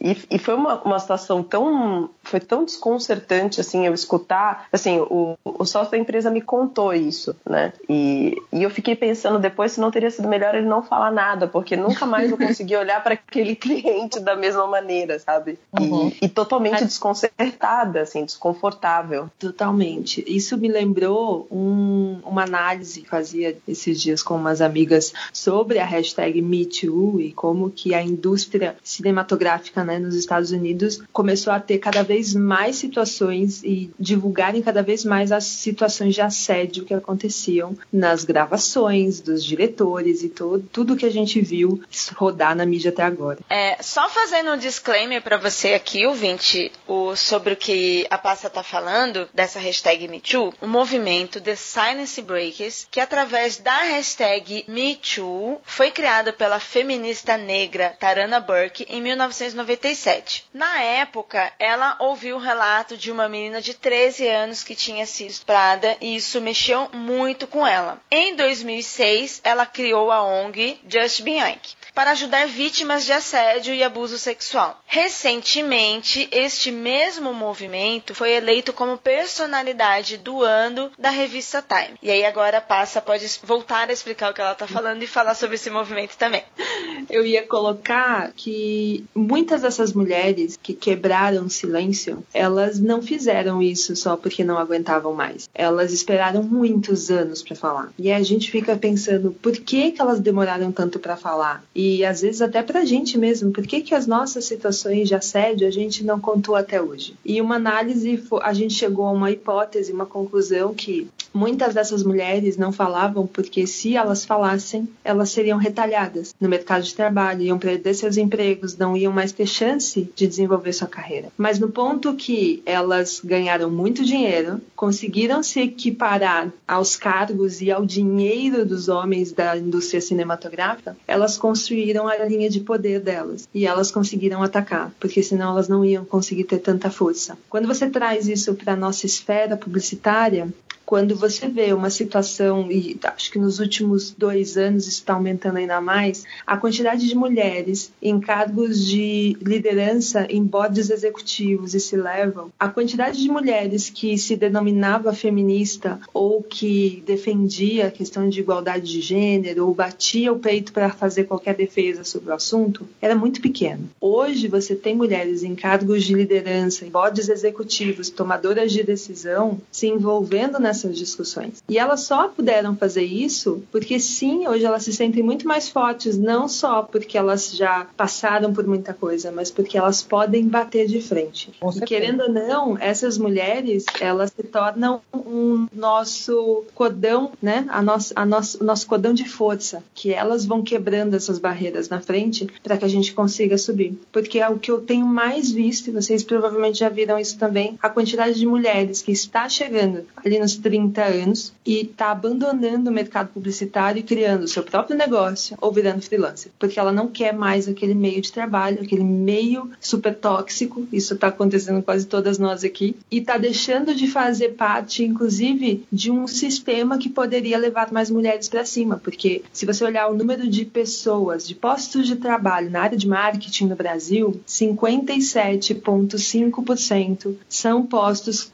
e, e, foi uma, uma situação tão foi tão desconcertante assim eu escutar assim o, o sócio da empresa me contou isso né? E, e eu fiquei pensando depois se não teria sido melhor ele não falar nada, porque nunca mais eu consegui olhar para aquele cliente da mesma maneira, sabe? Uhum. E, e, totalmente desconcertada, assim, desconfortável. Totalmente. Isso me lembrou um, uma análise que fazia esses dias com umas amigas sobre a hashtag MeToo e como que a indústria cinematográfica né, nos Estados Unidos começou a ter cada vez mais situações e divulgarem cada vez mais as situações de assédio que aconteciam nas gravações dos diretores e tudo tudo que a gente viu rodar na mídia até agora. É, só fazendo um disclaimer para você aqui, ouvinte, o, sobre o que a Passa tá falando, dessa hashtag MeToo, o movimento The Silence Breakers, que através da hashtag MeToo foi criado pela feminista negra Tarana Burke em 1997. Na época, ela ouviu o relato de uma menina de 13 anos que tinha sido estuprada e isso mexeu muito com ela. Em 2006, ela criou a ONG ONG Just Bianchi para ajudar vítimas de assédio e abuso sexual. Recentemente, este mesmo movimento foi eleito como personalidade do ano da revista Time. E aí agora passa pode voltar a explicar o que ela está falando e falar sobre esse movimento também. Eu ia colocar que muitas dessas mulheres que quebraram o silêncio, elas não fizeram isso só porque não aguentavam mais. Elas esperaram muitos anos para falar. E a gente fica pensando por que, que elas demoraram tanto para falar. E e às vezes até para a gente mesmo, por que, que as nossas situações de assédio a gente não contou até hoje? E uma análise, a gente chegou a uma hipótese, uma conclusão que muitas dessas mulheres não falavam porque se elas falassem, elas seriam retalhadas no mercado de trabalho, iam perder seus empregos, não iam mais ter chance de desenvolver sua carreira. Mas no ponto que elas ganharam muito dinheiro, conseguiram se equiparar aos cargos e ao dinheiro dos homens da indústria cinematográfica, elas construíram a linha de poder delas e elas conseguiram atacar, porque senão elas não iam conseguir ter tanta força. Quando você traz isso para a nossa esfera publicitária, quando você vê uma situação, e acho que nos últimos dois anos está aumentando ainda mais, a quantidade de mulheres em cargos de liderança em boards executivos e se levam, a quantidade de mulheres que se denominava feminista ou que defendia a questão de igualdade de gênero ou batia o peito para fazer qualquer defesa sobre o assunto era muito pequena. Hoje você tem mulheres em cargos de liderança, em boards executivos, tomadoras de decisão, se envolvendo nessa essas discussões. E elas só puderam fazer isso porque, sim, hoje elas se sentem muito mais fortes, não só porque elas já passaram por muita coisa, mas porque elas podem bater de frente. E querendo ou não, essas mulheres, elas se tornam um nosso cordão, né? A nosso, a nosso, o nosso cordão de força, que elas vão quebrando essas barreiras na frente para que a gente consiga subir. Porque é o que eu tenho mais visto, e vocês provavelmente já viram isso também, a quantidade de mulheres que está chegando ali nos 30 anos e está abandonando o mercado publicitário e criando o seu próprio negócio ou virando freelancer, porque ela não quer mais aquele meio de trabalho, aquele meio super tóxico, isso está acontecendo quase todas nós aqui, e está deixando de fazer parte, inclusive, de um sistema que poderia levar mais mulheres para cima, porque se você olhar o número de pessoas, de postos de trabalho na área de marketing no Brasil, 57,5% são postos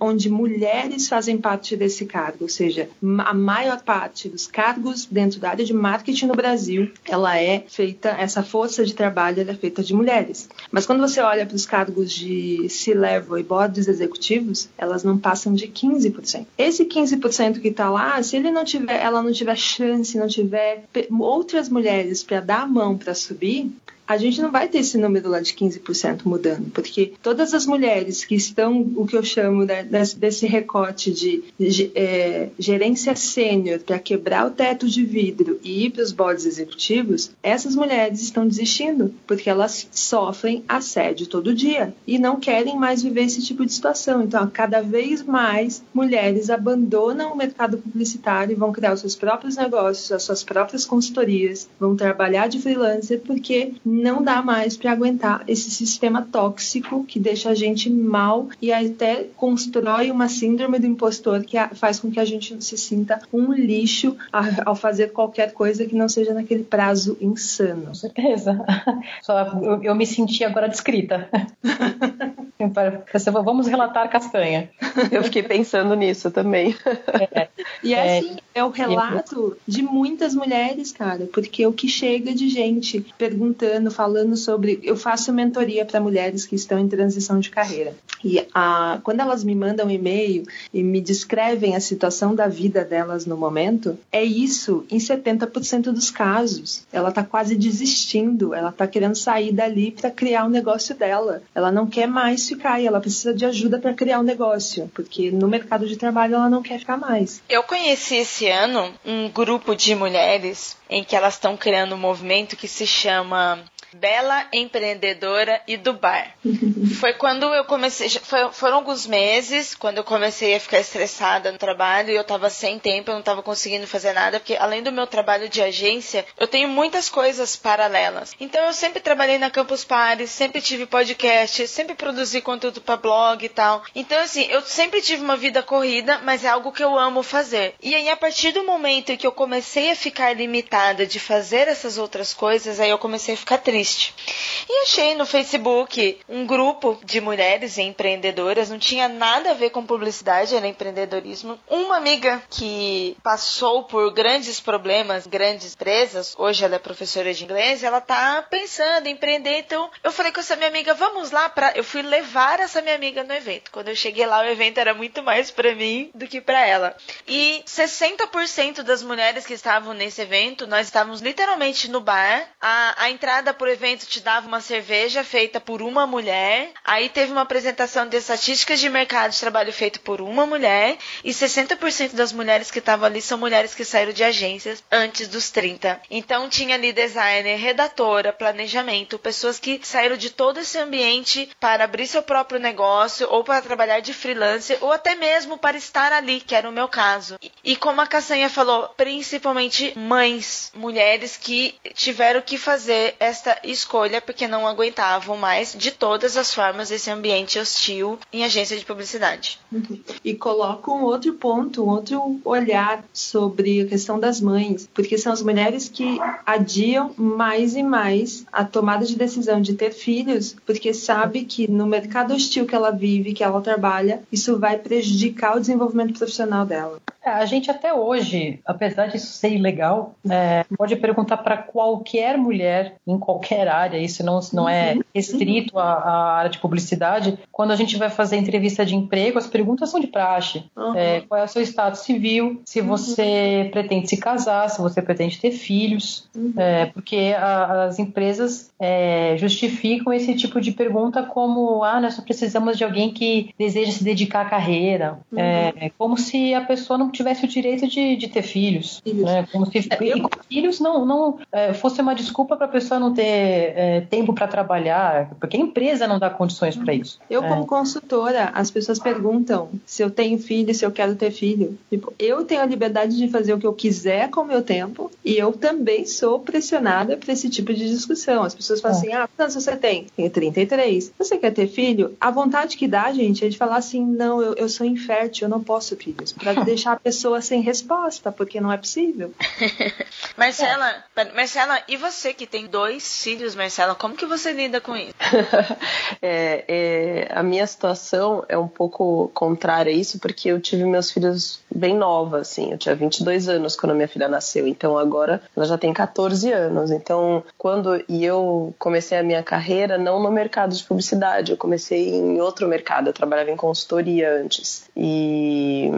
onde mulheres fazem parte desse cargo, ou seja, a maior parte dos cargos dentro da área de marketing no Brasil, ela é feita, essa força de trabalho é feita de mulheres. Mas quando você olha para os cargos de C-level e boards executivos, elas não passam de 15%. Esse 15% que está lá, se ele não tiver, ela não tiver chance, não tiver outras mulheres para dar a mão para subir, a gente não vai ter esse número lá de 15% mudando, porque todas as mulheres que estão, o que eu chamo né, desse recorte de, de é, gerência sênior para quebrar o teto de vidro e ir para os boards executivos, essas mulheres estão desistindo, porque elas sofrem assédio todo dia e não querem mais viver esse tipo de situação. Então, cada vez mais mulheres abandonam o mercado publicitário e vão criar os seus próprios negócios, as suas próprias consultorias, vão trabalhar de freelancer porque não dá mais para aguentar esse sistema tóxico que deixa a gente mal e até constrói uma síndrome do impostor que faz com que a gente se sinta um lixo ao fazer qualquer coisa que não seja naquele prazo insano. Com certeza. Só eu, eu me senti agora descrita. Vamos relatar castanha. Eu fiquei pensando nisso também. É. E é, assim, é o relato de muitas mulheres, cara, porque o que chega de gente perguntando, falando sobre. Eu faço mentoria para mulheres que estão em transição de carreira. E a, quando elas me mandam um e-mail e me descrevem a situação da vida delas no momento, é isso em 70% dos casos. Ela está quase desistindo, ela está querendo sair dali para criar o um negócio dela. Ela não quer mais ficar e ela precisa de ajuda para criar um negócio, porque no mercado de trabalho ela não quer ficar mais. Eu conheci esse ano um grupo de mulheres em que elas estão criando um movimento que se chama Bela Empreendedora e do Bar. Foi quando eu comecei, foi, foram alguns meses, quando eu comecei a ficar estressada no trabalho e eu tava sem tempo, eu não tava conseguindo fazer nada, porque além do meu trabalho de agência, eu tenho muitas coisas paralelas. Então eu sempre trabalhei na Campus Party, sempre tive podcast, sempre produzi conteúdo para blog e tal. Então assim, eu sempre tive uma vida corrida, mas é algo que eu amo fazer. E aí a partir do momento em que eu comecei a ficar limitada de fazer essas outras coisas, aí eu comecei a ficar triste E achei no Facebook um grupo de mulheres empreendedoras, não tinha nada a ver com publicidade, era empreendedorismo. Uma amiga que passou por grandes problemas, grandes empresas, hoje ela é professora de inglês, ela tá pensando em empreender, então eu falei com essa minha amiga, vamos lá para eu fui levar essa minha amiga no evento. Quando eu cheguei lá, o evento era muito mais para mim do que para ela. E 60% das mulheres que estavam nesse evento, nós estávamos literalmente no bar. A, a entrada por evento te dava uma cerveja feita por uma mulher. Aí teve uma apresentação de estatísticas de mercado de trabalho feito por uma mulher. E 60% das mulheres que estavam ali são mulheres que saíram de agências antes dos 30. Então tinha ali designer, redatora, planejamento, pessoas que saíram de todo esse ambiente para abrir seu próprio negócio ou para trabalhar de freelancer ou até mesmo para estar ali, que era o meu caso. E como a Castanha falou, principalmente mães, mulheres que tiveram que fazer esta escolha porque não aguentavam mais de todas as formas esse ambiente hostil em agência de publicidade. E coloca um outro ponto, um outro olhar sobre a questão das mães, porque são as mulheres que adiam mais e mais a tomada de decisão de ter filhos, porque sabe que no mercado hostil que ela vive, que ela trabalha, isso vai prejudicar o desenvolvimento profissional dela. É, a gente até hoje, apesar disso ser ilegal, é, pode perguntar para qualquer mulher em qualquer área, isso não, não é uhum. restrito à, à, área de publicidade. Quando a gente vai fazer entrevista de emprego, as perguntas são de praxe. Uhum. É, qual é o seu estado civil, se uhum. você uhum. pretende se casar, se você pretende ter filhos, uhum. é, porque a, as empresas é, justificam esse tipo de pergunta como ah, nós só precisamos de alguém que deseja se dedicar à carreira, uhum. é, como se a pessoa não tivesse o direito de, de ter filhos. Né? Como se eu... filhos não, não é, fosse uma desculpa para a pessoa não ter é, tempo para trabalhar, porque a empresa não dá condições para isso. Eu, é. como consultora, as pessoas perguntam se eu tenho filho, se eu quero ter filho. Tipo, eu tenho a liberdade de fazer o que eu quiser com o meu tempo e eu também sou pressionada por esse tipo de discussão. As pessoas falam é. assim: ah, quantos você tem? Tenho 33. Você quer ter filho? A vontade que dá, gente, é de falar assim: não, eu, eu sou infértil, eu não posso ter filhos. Para deixar pessoa sem resposta, porque não é possível. Marcela, Marcela, e você que tem dois filhos, Marcela, como que você lida com isso? é, é, a minha situação é um pouco contrária a isso, porque eu tive meus filhos bem nova, assim. Eu tinha 22 anos quando minha filha nasceu, então agora ela já tem 14 anos. Então, quando e eu comecei a minha carreira não no mercado de publicidade, eu comecei em outro mercado, eu trabalhava em consultoria antes. E,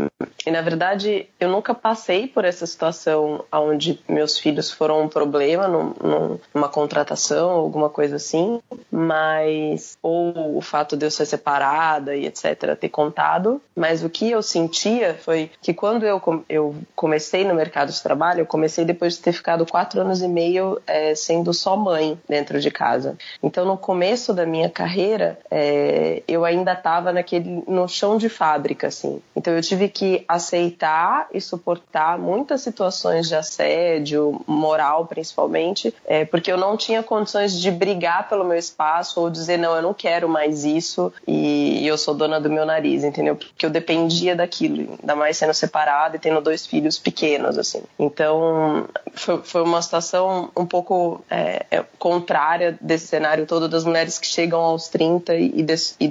e na verdade, eu nunca passei por essa situação onde meus filhos foram um problema num, numa contratação, alguma coisa assim, mas ou o fato de eu ser separada e etc ter contado, mas o que eu sentia foi que quando eu, eu comecei no mercado de trabalho, eu comecei depois de ter ficado quatro anos e meio é, sendo só mãe dentro de casa. Então, no começo da minha carreira, é, eu ainda estava naquele no chão de fábrica, assim. Então, eu tive que aceitar e suportar muitas situações de assédio moral, principalmente, é, porque eu não tinha condições de brigar pelo meu espaço ou dizer não, eu não quero mais isso e, eu sou dona do meu nariz, entendeu? Porque eu dependia daquilo, ainda mais sendo separada e tendo dois filhos pequenos, assim. Então, foi, foi uma situação um pouco é, é, contrária desse cenário todo das mulheres que chegam aos 30 e, e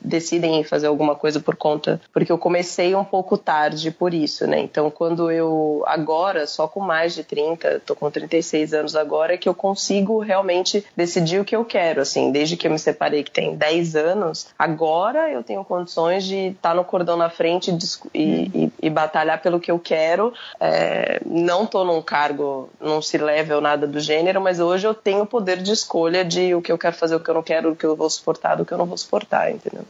decidem fazer alguma coisa por conta, porque eu comecei um pouco tarde por isso, né? Então, quando eu, agora, só com mais de 30, tô com 36 anos agora, é que eu consigo realmente decidir o que eu quero, assim, desde que eu me separei, que tem 10 anos, agora eu tenho condições de estar tá no cordão na frente e, e, e batalhar pelo que eu quero. É, não tô num cargo, não se level nada do gênero, mas hoje eu tenho o poder de escolha de o que eu quero fazer, o que eu não quero, o que eu vou suportar, o que eu não vou suportar, entendeu?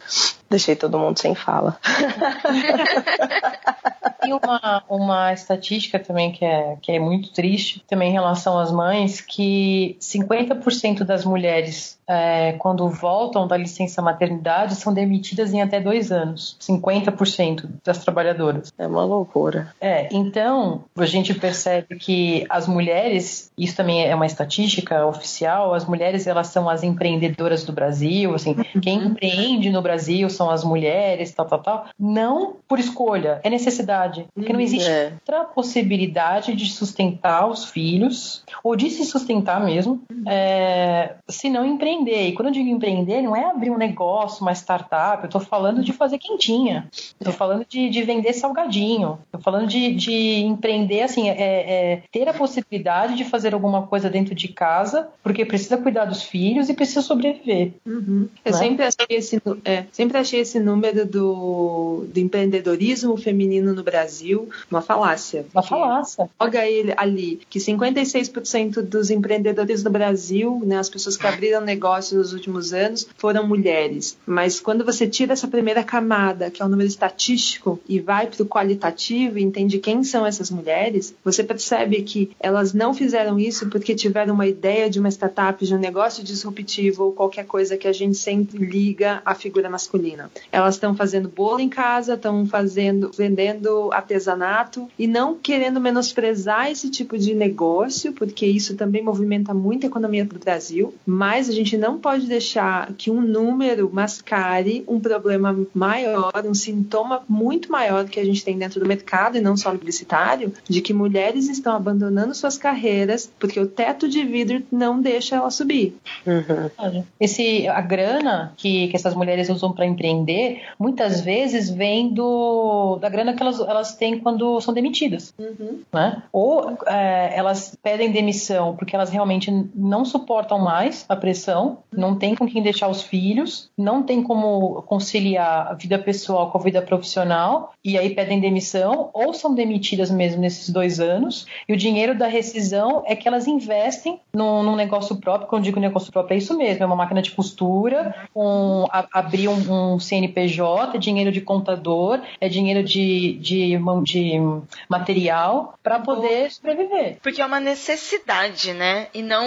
Deixei todo mundo sem fala. Tem uma, uma estatística também que é, que é muito triste, também em relação às mães, que 50% das mulheres, é, quando voltam da licença maternidade, são demitidas em até dois anos. 50% das trabalhadoras. É uma loucura. É, então a gente percebe que as mulheres, isso também é uma estatística oficial, as mulheres elas são as empreendedoras do Brasil, assim, uhum. quem empreende no Brasil são as mulheres, tal, tal, tal. Não por escolha, é necessidade. Porque não existe é. outra possibilidade de sustentar os filhos, ou de se sustentar mesmo, é, se não empreender. E quando eu digo empreender, não é abrir um negócio, uma startup, eu tô falando de fazer quentinha, eu tô falando de, de vender salgadinho, tô falando de, de empreender, assim, é, é, ter a possibilidade de fazer alguma coisa dentro de casa, porque precisa cuidar dos filhos e precisa sobreviver. Uhum. Eu né? sempre achei esse, é, sempre achei esse número do, do empreendedorismo feminino no Brasil uma falácia. Uma falácia. Joga ele ali que 56% dos empreendedores no Brasil, né, as pessoas que abriram negócios nos últimos anos, foram mulheres. Mas quando você tira essa primeira camada, que é o número estatístico, e vai para o qualitativo e entende quem são essas mulheres, você percebe que elas não fizeram isso porque tiveram uma ideia de uma startup, de um negócio disruptivo ou qualquer coisa que a gente sempre liga à figura masculina. Elas estão fazendo bolo em casa, estão fazendo, vendendo artesanato e não querendo menosprezar esse tipo de negócio, porque isso também movimenta muito a economia do Brasil, mas a gente não pode deixar que um número mascare um problema maior, um sintoma muito maior que a gente tem dentro do mercado e não só publicitário, de que mulheres estão abandonando suas carreiras porque o teto de vidro não deixa ela subir. Uhum. Esse, a grana que, que essas mulheres usam para empreender, muitas vezes vem do, da grana que elas, elas têm quando são demitidas. Uhum. Né? Ou é, elas pedem demissão porque elas realmente não suportam mais a pressão, não tem com quem deixar os filhos, não tem como conciliar a vida pessoal com a vida profissional, e aí pedem demissão, ou são demitidas mesmo nesses dois anos, e o dinheiro da rescisão é que elas investem num, num negócio próprio, quando eu digo negócio próprio é isso mesmo, é uma máquina de costura, um, a, abrir um, um CNPJ, é dinheiro de contador, é dinheiro de, de, de material para poder sobreviver. Porque é uma necessidade, né? E não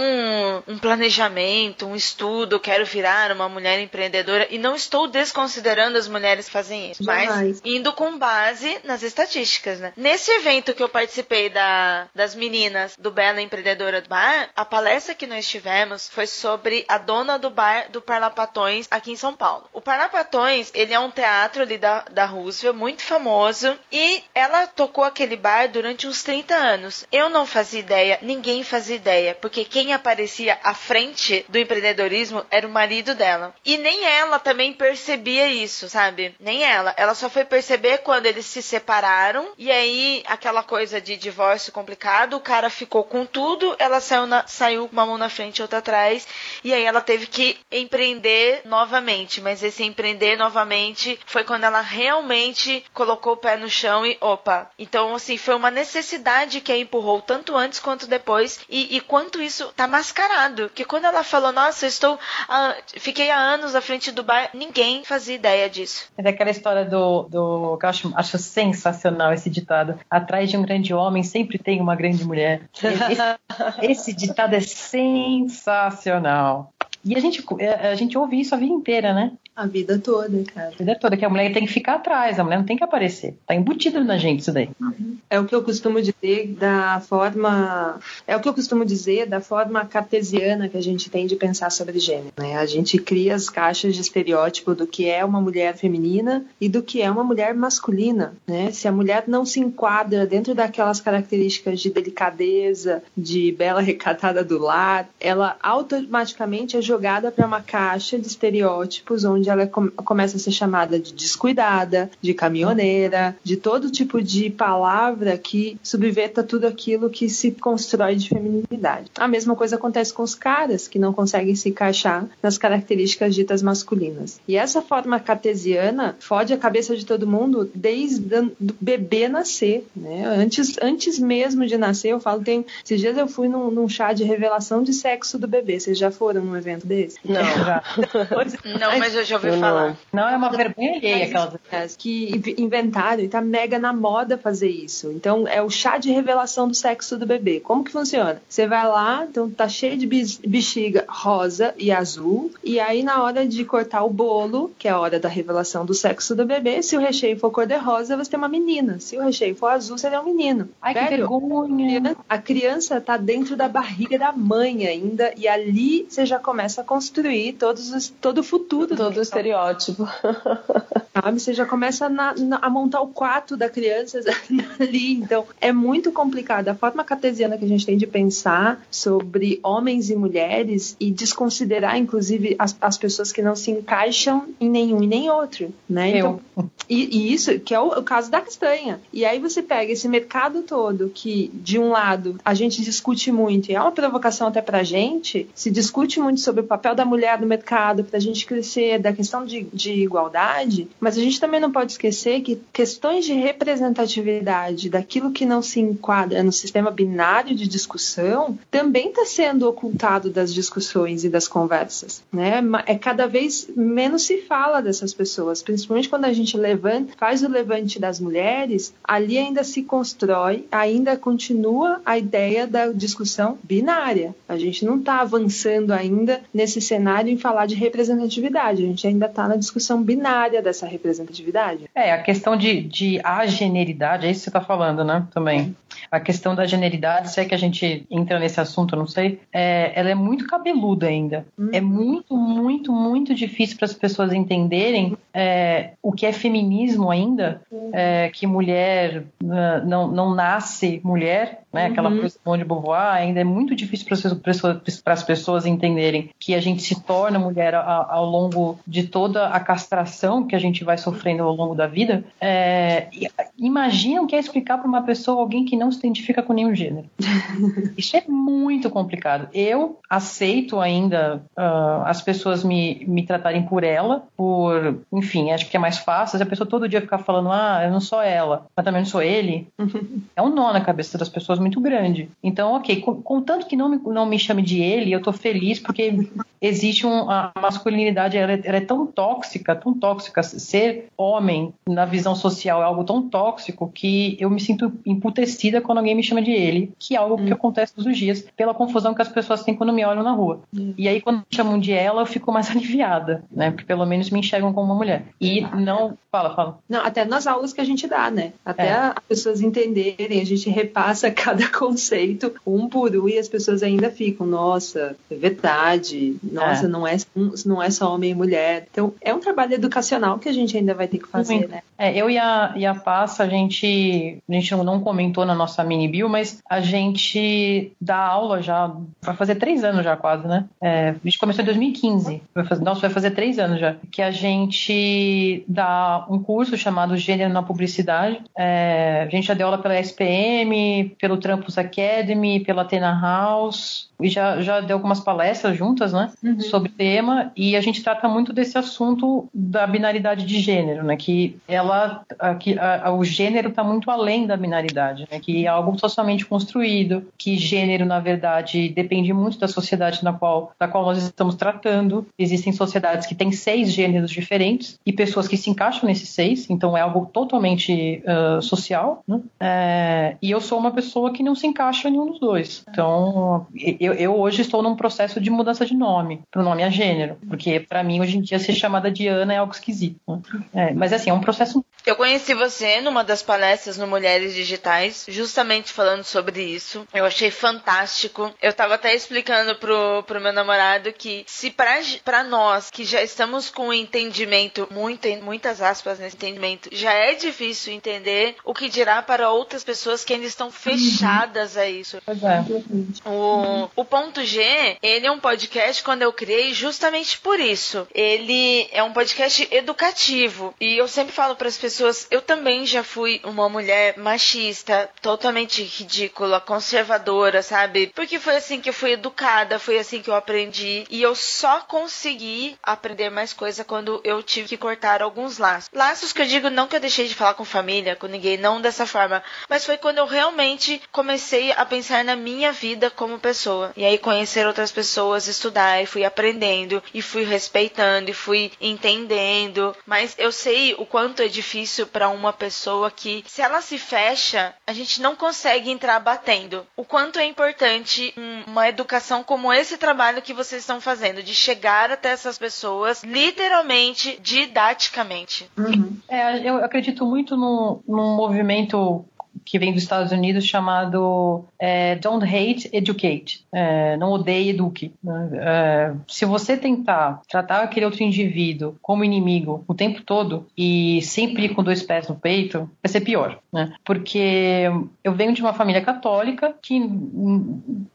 um planejamento um estudo, quero virar uma mulher empreendedora e não estou desconsiderando as mulheres que fazem isso, Jamais. mas indo com base nas estatísticas, né? Nesse evento que eu participei da, das meninas do Bela Empreendedora do Bar, a palestra que nós tivemos foi sobre a dona do bar do Parlapatões aqui em São Paulo. O Parlapatões, ele é um teatro ali da, da Roosevelt, muito famoso, e ela tocou aquele bar durante uns 30 anos. Eu não fazia ideia, ninguém fazia ideia, porque quem aparecia à frente do empreendedorismo era o marido dela. E nem ela também percebia isso, sabe? Nem ela. Ela só foi perceber quando eles se separaram, e aí aquela coisa de divórcio complicado, o cara ficou com tudo, ela saiu, na, saiu uma mão na frente e outra atrás, e aí ela teve que empreender novamente. Mas esse empreender novamente foi quando ela realmente colocou o pé no chão e opa. Então, assim, foi uma necessidade que a empurrou tanto antes quanto depois, e, e quanto isso tá mascarado. Que quando ela falou, nossa, eu estou. Ah, fiquei há anos à frente do bar, ninguém fazia ideia disso. É aquela história do, do que eu acho, acho sensacional esse ditado. Atrás de um grande homem sempre tem uma grande mulher. Esse, esse ditado é sensacional. E a gente, a gente ouve isso a vida inteira, né? A vida toda, cara. A vida toda, que a mulher tem que ficar atrás, a mulher não tem que aparecer. Tá embutido na gente isso daí. É o que eu costumo dizer da forma. É o que eu costumo dizer da forma cartesiana que a gente tem de pensar sobre gênero. Né? A gente cria as caixas de estereótipo do que é uma mulher feminina e do que é uma mulher masculina. Né? Se a mulher não se enquadra dentro daquelas características de delicadeza, de bela recatada do lar, ela automaticamente é jogada para uma caixa de estereótipos onde ela começa a ser chamada de descuidada, de caminhoneira, de todo tipo de palavra que subverta tudo aquilo que se constrói de feminilidade. A mesma coisa acontece com os caras que não conseguem se encaixar nas características ditas masculinas. E essa forma cartesiana fode a cabeça de todo mundo desde o bebê nascer, né? Antes, antes mesmo de nascer, eu falo, tem, esses dias eu fui num, num chá de revelação de sexo do bebê. Vocês já foram num evento desse? Não. não, mas eu já ouvi falar. Não, é uma vergonha alheia aquelas que inventaram e tá mega na moda fazer isso. Então é o chá de revelação do sexo do bebê. Como que funciona? Você vai lá, então tá cheio de bexiga rosa e azul, e aí na hora de cortar o bolo, que é a hora da revelação do sexo do bebê, se o recheio for cor de rosa, você tem uma menina. Se o recheio for azul, você é um menino. Ai, Velho, que vergonha! A criança tá dentro da barriga da mãe ainda, e ali você já começa a construir todos os, todo o futuro. Todo o estereótipo. Sabe? Você já começa na, na, a montar o quarto da criança ali. Então, é muito complicado. A forma cartesiana que a gente tem de pensar sobre homens e mulheres e desconsiderar, inclusive, as, as pessoas que não se encaixam em nenhum e nem outro. Né? Então, e, e, isso, que é o, o caso da castanha. E aí você pega esse mercado todo que, de um lado, a gente discute muito, e é uma provocação até pra gente, se discute muito sobre o papel da mulher no mercado, pra gente crescer, da questão de, de igualdade, mas a gente também não pode esquecer que questões de representatividade daquilo que não se enquadra no sistema binário de discussão também está sendo ocultado das discussões e das conversas. Né? É cada vez menos se fala dessas pessoas, principalmente quando a gente levanta, faz o levante das mulheres, ali ainda se constrói, ainda continua a ideia da discussão binária. A gente não está avançando ainda nesse cenário em falar de representatividade, a gente ainda está na discussão binária dessa representatividade. É, a questão de, de ageneridade, é isso que você está falando, né? Também. A questão da generidade, se é que a gente entra nesse assunto, não sei, é, ela é muito cabeluda ainda. Hum. É muito, muito, muito difícil para as pessoas entenderem é, o que é feminismo ainda, hum. é, que mulher uh, não, não nasce mulher, né? Aquela uhum. coisa de Beauvoir, ainda é muito difícil para as pessoas entenderem que a gente se torna mulher ao, longo de toda a castração que a gente vai sofrendo ao longo da vida. É, imagina o que é explicar para uma pessoa, alguém que não se identifica com nenhum gênero. Isso é muito complicado. Eu aceito ainda uh, as pessoas me, me tratarem por ela, por, enfim, acho que é mais fácil. Se a pessoa todo dia ficar falando, ah, eu não sou ela, mas também não sou ele, é um nó na cabeça das pessoas muito grande. Então, ok, contanto que não me, não me chame de ele, eu tô feliz porque existe um, a masculinidade, ela é, ela é, tão tóxica, tão tóxica. Ser homem na visão social é algo tão tóxico que eu me sinto emputecida quando alguém me chama de ele, que é algo hum. que acontece todos os dias, pela confusão que as pessoas têm quando me olham na rua. Hum. E aí, quando me chamam de ela, eu fico mais aliviada, né? Porque pelo menos me enxergam como uma mulher. E não. Fala, fala. Não, até nas aulas que a gente dá, né? Até é. as pessoas entenderem, a gente repassa cada conceito um por um e as pessoas ainda ficam, nossa, é verdade, nossa, é. Não, é, não é só homem e mulher. Então, é um trabalho educacional que a gente ainda vai ter que fazer, Muito. né? É, eu e a, e a Passa, a gente, a gente não comentou na nossa mini bio, mas a gente dá aula já, vai fazer três anos já quase, né? É, a gente começou em 2015, vai fazer, nossa, vai fazer três anos já, que a gente dá um curso chamado Gênero na Publicidade. É, a gente já deu aula pela SPM, pelo Trampus Academy, pela Atena House, e já, já deu algumas palestras juntas, né, uhum. sobre o tema, e a gente trata muito desse assunto da binaridade de gênero, né, que ela, que a, o gênero está muito além da binaridade, né, que é algo socialmente construído, que gênero, na verdade, depende muito da sociedade na qual, da qual nós estamos tratando. Existem sociedades que têm seis gêneros diferentes e pessoas que se encaixam nesses seis, então é algo totalmente uh, social, né, é, e eu sou uma pessoa que não se encaixa em nenhum dos dois. Então, eu eu, eu hoje estou num processo de mudança de nome, para o nome a gênero, porque para mim hoje em dia ser chamada de Ana é algo esquisito. Né? É, mas assim, é um processo. Eu conheci você numa das palestras no Mulheres Digitais, justamente falando sobre isso. Eu achei fantástico. Eu estava até explicando pro, pro meu namorado que se para nós que já estamos com um entendimento, muito, muitas aspas nesse entendimento, já é difícil entender o que dirá para outras pessoas que ainda estão fechadas a isso. É. O, o Ponto G, ele é um podcast quando eu criei justamente por isso. Ele é um podcast educativo. E eu sempre falo para as pessoas, eu também já fui uma mulher machista, totalmente ridícula, conservadora, sabe? Porque foi assim que eu fui educada, foi assim que eu aprendi. E eu só consegui aprender mais coisa quando eu tive que cortar alguns laços. Laços que eu digo não que eu deixei de falar com família, com ninguém, não dessa forma. Mas foi quando eu realmente comecei a pensar na minha vida como pessoa. E aí conhecer outras pessoas, estudar, e fui aprendendo, e fui respeitando, e fui entendendo. Mas eu sei o quanto é difícil para uma pessoa que, se ela se fecha, a gente não consegue entrar batendo. O quanto é importante uma educação como esse trabalho que vocês estão fazendo, de chegar até essas pessoas, literalmente, didaticamente. Uhum. É, eu acredito muito no, num movimento que vem dos Estados Unidos chamado é, Don't Hate, Educate. É, não odeie, eduque. Né? É, se você tentar tratar aquele outro indivíduo como inimigo o tempo todo e sempre com dois pés no peito, vai ser pior. Né? Porque eu venho de uma família católica que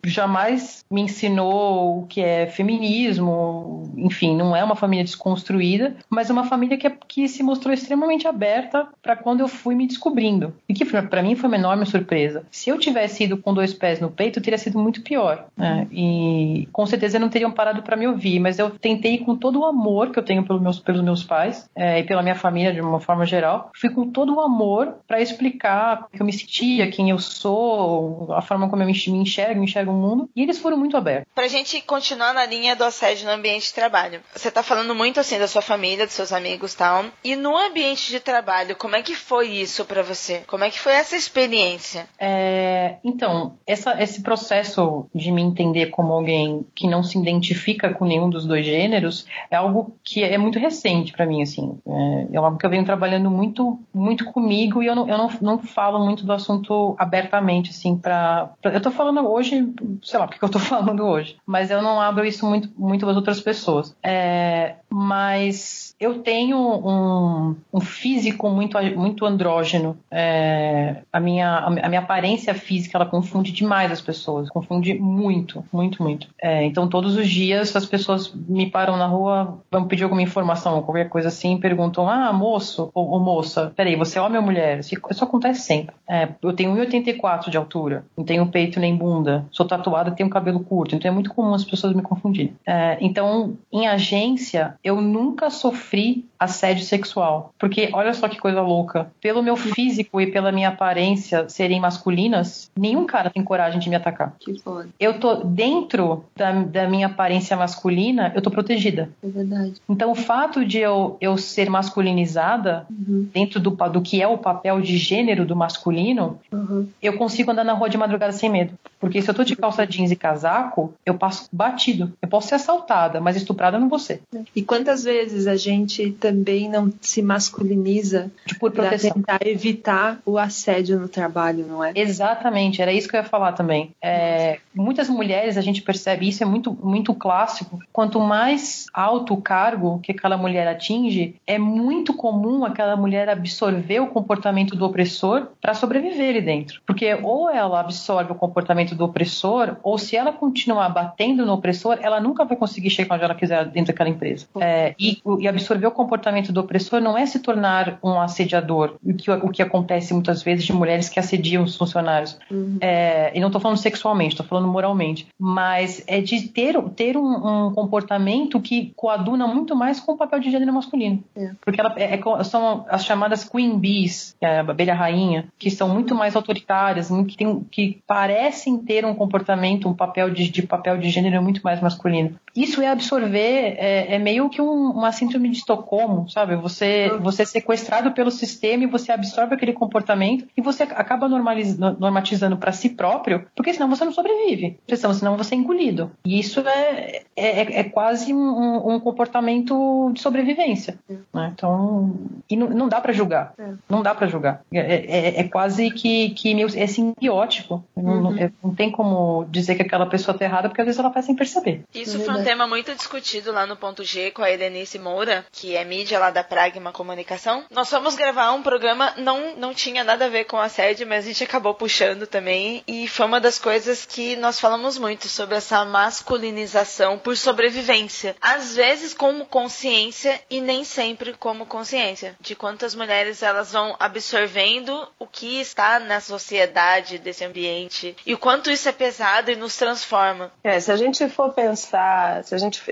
jamais me ensinou o que é feminismo, enfim, não é uma família desconstruída, mas é uma família que, que se mostrou extremamente aberta para quando eu fui me descobrindo. E que para mim foi uma enorme surpresa. Se eu tivesse ido com dois pés no peito, teria sido muito pior. Né? E com certeza não teriam parado para me ouvir, mas eu tentei com todo o amor que eu tenho pelos meus, pelos meus pais é, e pela minha família de uma forma geral, fui com todo o amor para explicar o que eu me sentia, quem eu sou, a forma como eu me enxergo, enxergo o mundo, e eles foram muito abertos. Pra gente continuar na linha do assédio no ambiente de trabalho, você tá falando muito assim da sua família, dos seus amigos e tal, e no ambiente de trabalho, como é que foi isso para você? Como é que foi essa experiência? É, então, essa, esse processo de me entender como alguém que não se identifica com nenhum dos dois gêneros é algo que é muito recente para mim, assim. É, é algo que eu venho trabalhando muito, muito comigo e eu não, eu não, não falo muito do assunto abertamente, assim, pra, eu tô falando hoje, sei lá, porque eu tô falando hoje, mas eu não abro isso muito, muito para outras pessoas. É, mas eu tenho um, um físico muito, muito andrógeno. É, a, minha, a minha aparência física ela confunde demais as pessoas, confunde muito, muito, muito. É, então todos os dias as pessoas me param na rua, vão pedir alguma informação, qualquer coisa assim, perguntam: ah, moço ou, ou moça, peraí, você é homem ou mulher? Isso, acontece sempre. É, eu tenho 1,84 de altura, não tenho peito nem bunda, sou tatuada, tenho cabelo curto, então é muito comum as pessoas me confundirem. É, então, em agência, eu nunca sofri assédio sexual. Porque olha só que coisa louca. Pelo meu físico e pela minha aparência serem masculinas, nenhum cara tem coragem de me atacar. Que foda. Eu tô dentro da, da minha aparência masculina, eu tô protegida. É verdade. Então, o fato de eu, eu ser masculinizada, Uhum, dentro do, do que é o papel de gênero do masculino, uhum. eu consigo andar na rua de madrugada sem medo. Porque se eu tô de calça jeans e casaco, eu passo batido. Eu posso ser assaltada, mas estuprada eu não vou ser. E quantas vezes a gente também não se masculiniza por para proteção. tentar evitar o assédio no trabalho, não é? Exatamente, era isso que eu ia falar também. É, muitas mulheres, a gente percebe isso, é muito, muito clássico. Quanto mais alto o cargo que aquela mulher atinge, é muito comum aquela mulher absorver o comportamento do opressor para sobreviver ali dentro. Porque ou ela absorve o comportamento do opressor, ou se ela continuar batendo no opressor, ela nunca vai conseguir chegar onde ela quiser dentro daquela empresa. É, e, e absorver o comportamento do opressor não é se tornar um assediador, o que, o que acontece muitas vezes de mulheres que assediam os funcionários. É, e não estou falando sexualmente, estou falando moralmente. Mas é de ter, ter um, um comportamento que coaduna muito mais com o papel de gênero masculino. É. Porque ela, é- é são as chamadas queen bees, é a abelha rainha, que são muito mais autoritárias, que, tem, que parecem ter um comportamento, um papel de, de papel de gênero muito mais masculino. Isso é absorver, é, é meio que um- uma síndrome de Estocolmo, sabe? Você, você é sequestrado pelo sistema e você absorve aquele comportamento e você acaba normatizando para si próprio, porque senão você não sobrevive, senão, você é engolido. E isso é, é, é quase um, um comportamento de sobrevivência. né? Então, e não, não dá para julgar. É. Não dá para julgar. É, é- é quase que, que meio, é simbiótico. Não, não- é- não tem como dizer que aquela pessoa tá errada, porque às vezes ela faz sem perceber. Isso É foi um tema muito discutido lá no Ponto G com a Helenice Moura, que é mídia lá da Pragma Comunicação. Nós fomos gravar um programa, não, não tinha nada a ver com assédio, mas a gente acabou puxando também. E foi uma das coisas que nós falamos muito sobre essa masculinização por sobrevivência. Às vezes como consciência e nem sempre como consciência. De quantas mulheres elas vão absorvendo o que está na sociedade desse ambiente e o quanto isso é pesado e nos transforma. É, se a gente for pensar, se a gente,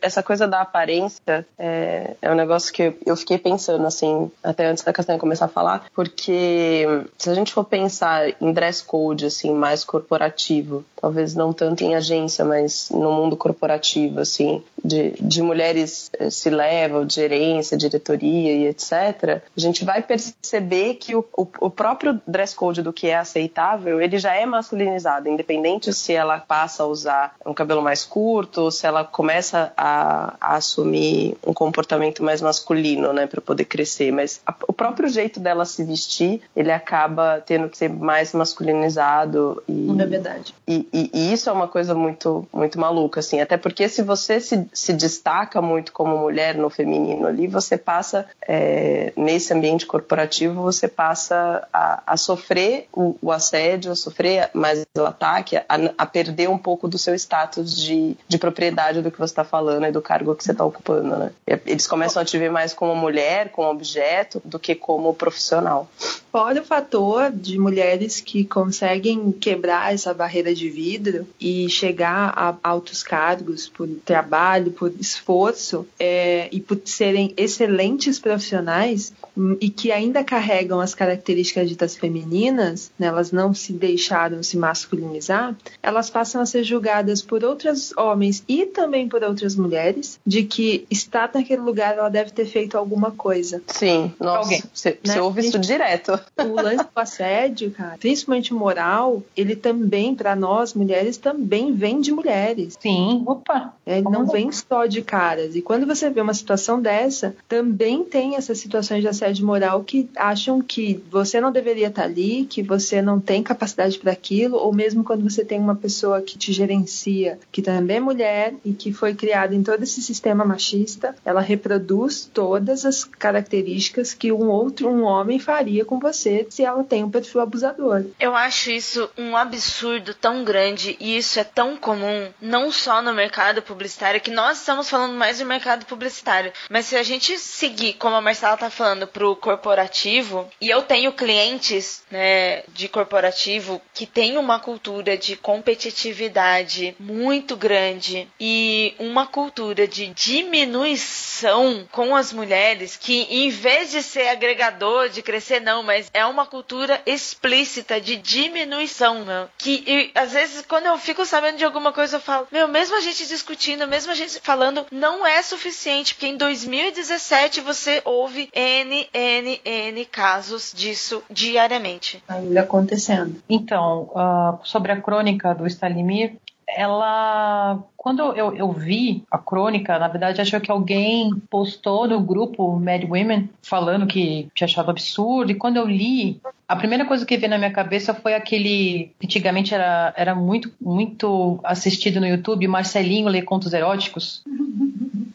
essa coisa da aparência é, é um negócio que eu, fiquei pensando assim, até antes da Castanha começar a falar, porque se a gente for pensar em dress code assim mais corporativo, talvez não tanto em agência, mas no mundo corporativo assim, de, de mulheres eh, se level, gerência, diretoria e etc, a gente vai perceber que o, o, o próprio dress code do que é aceitável, ele já é masculinizado, independente se ela passa a usar um cabelo mais curto, ou se ela começa a, a assumir um comportamento mais masculino, né, para poder crescer. Mas a- o próprio jeito dela se vestir, ele acaba tendo que ser mais masculinizado e É verdade. e, e- e isso é uma coisa muito, muito maluca, assim. Até porque se você se, se destaca muito como mulher no feminino ali, você passa, é, nesse ambiente corporativo, você passa a, a sofrer o, o assédio, a sofrer mais o ataque, a, a perder um pouco do seu status de, de propriedade do que você está falando e do cargo que você está ocupando, né? Eles começam a te ver mais como mulher, como objeto, do que como profissional. Fora o fator de mulheres que conseguem quebrar essa barreira de vidro e chegar a altos cargos por trabalho, por esforço é, e por serem excelentes profissionais hum, e que ainda carregam as características ditas femininas, né, elas não se deixaram se masculinizar, elas passam a ser julgadas por outros homens e também por outras mulheres de que estar naquele lugar ela deve ter feito alguma coisa. Sim, nossa, Alguém, você, você né? ouve isso direto. O lance do assédio, cara, principalmente moral, ele também, para nós mulheres, também vem de mulheres. Sim, opa. Ele Como não não? vem só de caras. E quando você vê uma situação dessa, também tem essas situações de assédio moral que acham que você não deveria estar ali, que você não tem capacidade para aquilo, ou mesmo quando você tem uma pessoa que te gerencia, que também é mulher e que foi criada em todo esse sistema machista, ela reproduz todas as características que um outro, um homem faria com você. Se ela tem um perfil abusador. Eu acho isso um absurdo tão grande e isso é tão comum, não só no mercado publicitário, que nós estamos falando mais do mercado publicitário, mas se a gente seguir, como a Marcela tá falando, pro corporativo, e eu tenho clientes, né, de corporativo que tem uma cultura de competitividade muito grande e uma cultura de diminuição com as mulheres que em vez de ser agregador, de crescer não, mas é uma cultura explícita de diminuição, meu. Que e, às vezes quando eu fico sabendo de alguma coisa eu falo, meu, mesmo a gente discutindo, mesmo a gente falando, não é suficiente, porque em 2017 você ouve N, N, N casos disso diariamente. Ainda acontecendo. Então, uh, sobre a crônica do Stalimir, ela quando eu, eu vi a crônica, na verdade, acho que alguém postou no grupo Mad Women falando que tinha achado absurdo. E quando eu li, a primeira coisa que veio na minha cabeça foi aquele. Antigamente era, era muito, muito assistido no YouTube, Marcelinho lê contos eróticos.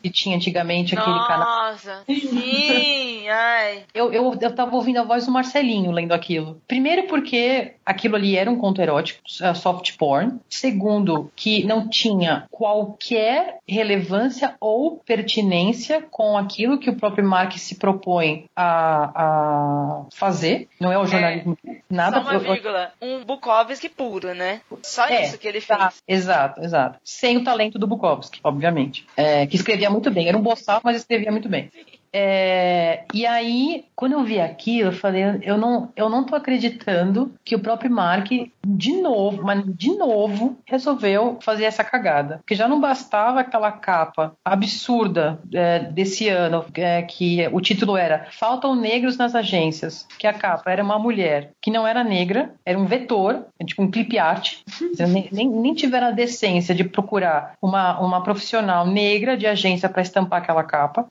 que tinha antigamente aquele Nossa, canal. Nossa, sim, ai. Eu, eu, eu tava ouvindo a voz do Marcelinho lendo aquilo. Primeiro porque aquilo ali era um conto erótico, soft porn. Segundo, que não tinha qualquer relevância ou pertinência com aquilo que o próprio Mark se propõe a, a fazer. Não é o jornalismo, é, nada. Só uma vírgula, um Bukowski puro, né? Só é, isso que ele fez. Tá, exato, exato. Sem o talento do Bukowski, obviamente. É, que escrevia muito bem. Era um boçal, mas escrevia muito bem. É, e aí, quando eu vi aquilo, eu falei, eu não, eu não tô acreditando que o próprio Mark, de novo, mas de novo, resolveu fazer essa cagada. Porque já não bastava aquela capa absurda é, desse ano, é, que o título era Faltam Negros nas Agências, que a capa era uma mulher que não era negra, era um vetor, tipo um clip art. nem, nem, nem tiveram a decência de procurar uma, uma profissional negra de agência para estampar aquela capa.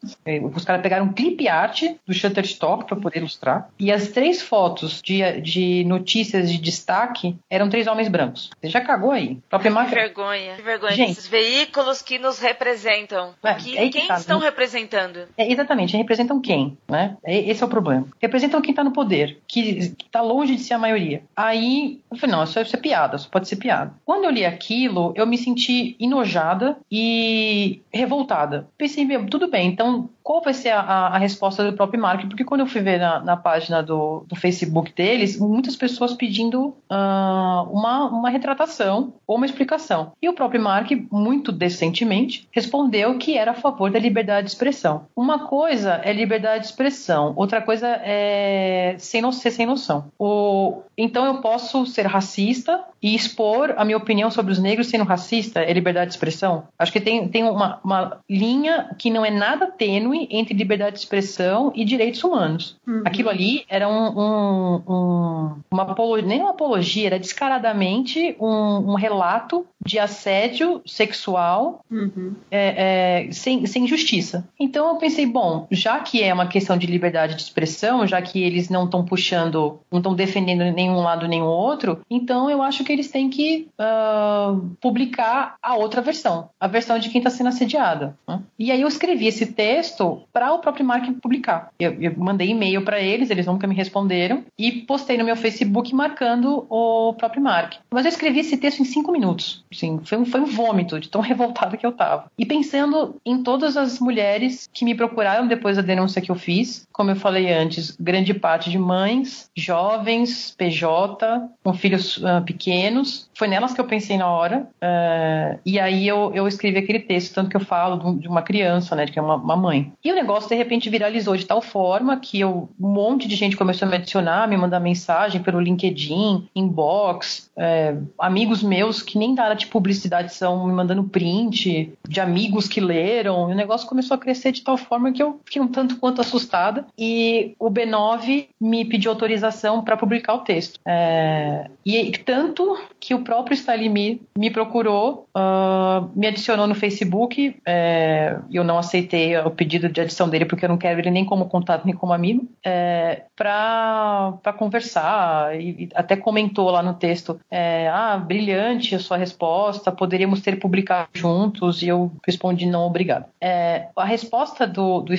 Os caras pegaram um clip art do Shutterstock para poder ilustrar. E as três fotos de, de notícias de destaque eram três homens brancos. Você já cagou aí. Própria. Que vergonha. Que vergonha. Gente, Esses veículos que nos representam. É, que, é quem que tá, estão né? representando? É, exatamente. Representam quem? Né? Esse é o problema. Representam quem está no poder, que está longe de ser a maioria. Aí, eu falei, não, isso é, isso é piada, isso pode ser piada. Quando eu li aquilo, eu me senti enojada e revoltada. Pensei, meu, tudo bem, então qual vai ser a, a, resposta do próprio Mark? Porque quando eu fui ver na, na página do, do, Facebook deles, muitas pessoas pedindo uh, uma, uma retratação ou uma explicação. E o próprio Mark, muito decentemente, respondeu que era a favor da liberdade de expressão. Uma coisa é liberdade de expressão, outra coisa é sem no, ser sem noção. O, então eu posso ser racista e expor a minha opinião sobre os negros sendo racista? É liberdade de expressão? Acho que tem, tem uma, uma linha que não é nada tênue entre liberdade de expressão e direitos humanos. Uhum. Aquilo ali era um, um, um, uma apologia, nem uma apologia, era descaradamente um, um relato de assédio sexual uhum. é, é, sem, sem justiça. Então eu pensei, bom, já que é uma questão de liberdade de expressão, já que eles não estão puxando, não estão defendendo nenhum lado nem o outro, então eu acho que eles têm que uh, publicar a outra versão, a versão de quem está sendo assediada. Né? E aí eu escrevi esse texto para o próprio Mark publicar. Eu, eu mandei e-mail para eles, eles nunca me responderam, e postei no meu Facebook marcando o próprio Mark. Mas eu escrevi esse texto em cinco minutos. Sim, foi um, foi um vômito de tão revoltada que eu tava. E pensando em todas as mulheres que me procuraram depois da denúncia que eu fiz, como eu falei antes, grande parte de mães, jovens, PJ, com filhos uh, pequenos. Foi nelas que eu pensei na hora. Uh, e aí eu, eu escrevi aquele texto, tanto que eu falo de uma criança, né, de que é uma, uma mãe. E o negócio de repente viralizou de tal forma que eu, um monte de gente começou a me adicionar, me mandar mensagem pelo LinkedIn, inbox, é, amigos meus que nem da área de publicidade são me mandando print de amigos que leram. E o negócio começou a crescer de tal forma que eu fiquei um tanto quanto assustada. E o B9 me pediu autorização para publicar o texto. É, e tanto que o, próprio Stalimir me procurou, uh, me adicionou no Facebook. É, eu não aceitei o pedido de adição dele porque eu não quero ele nem como contato nem como amigo, é, para conversar. E, e, até comentou lá no texto: é, Ah, brilhante a sua resposta, poderíamos ter publicado juntos. E eu respondi: Não, obrigado. É, a resposta do, do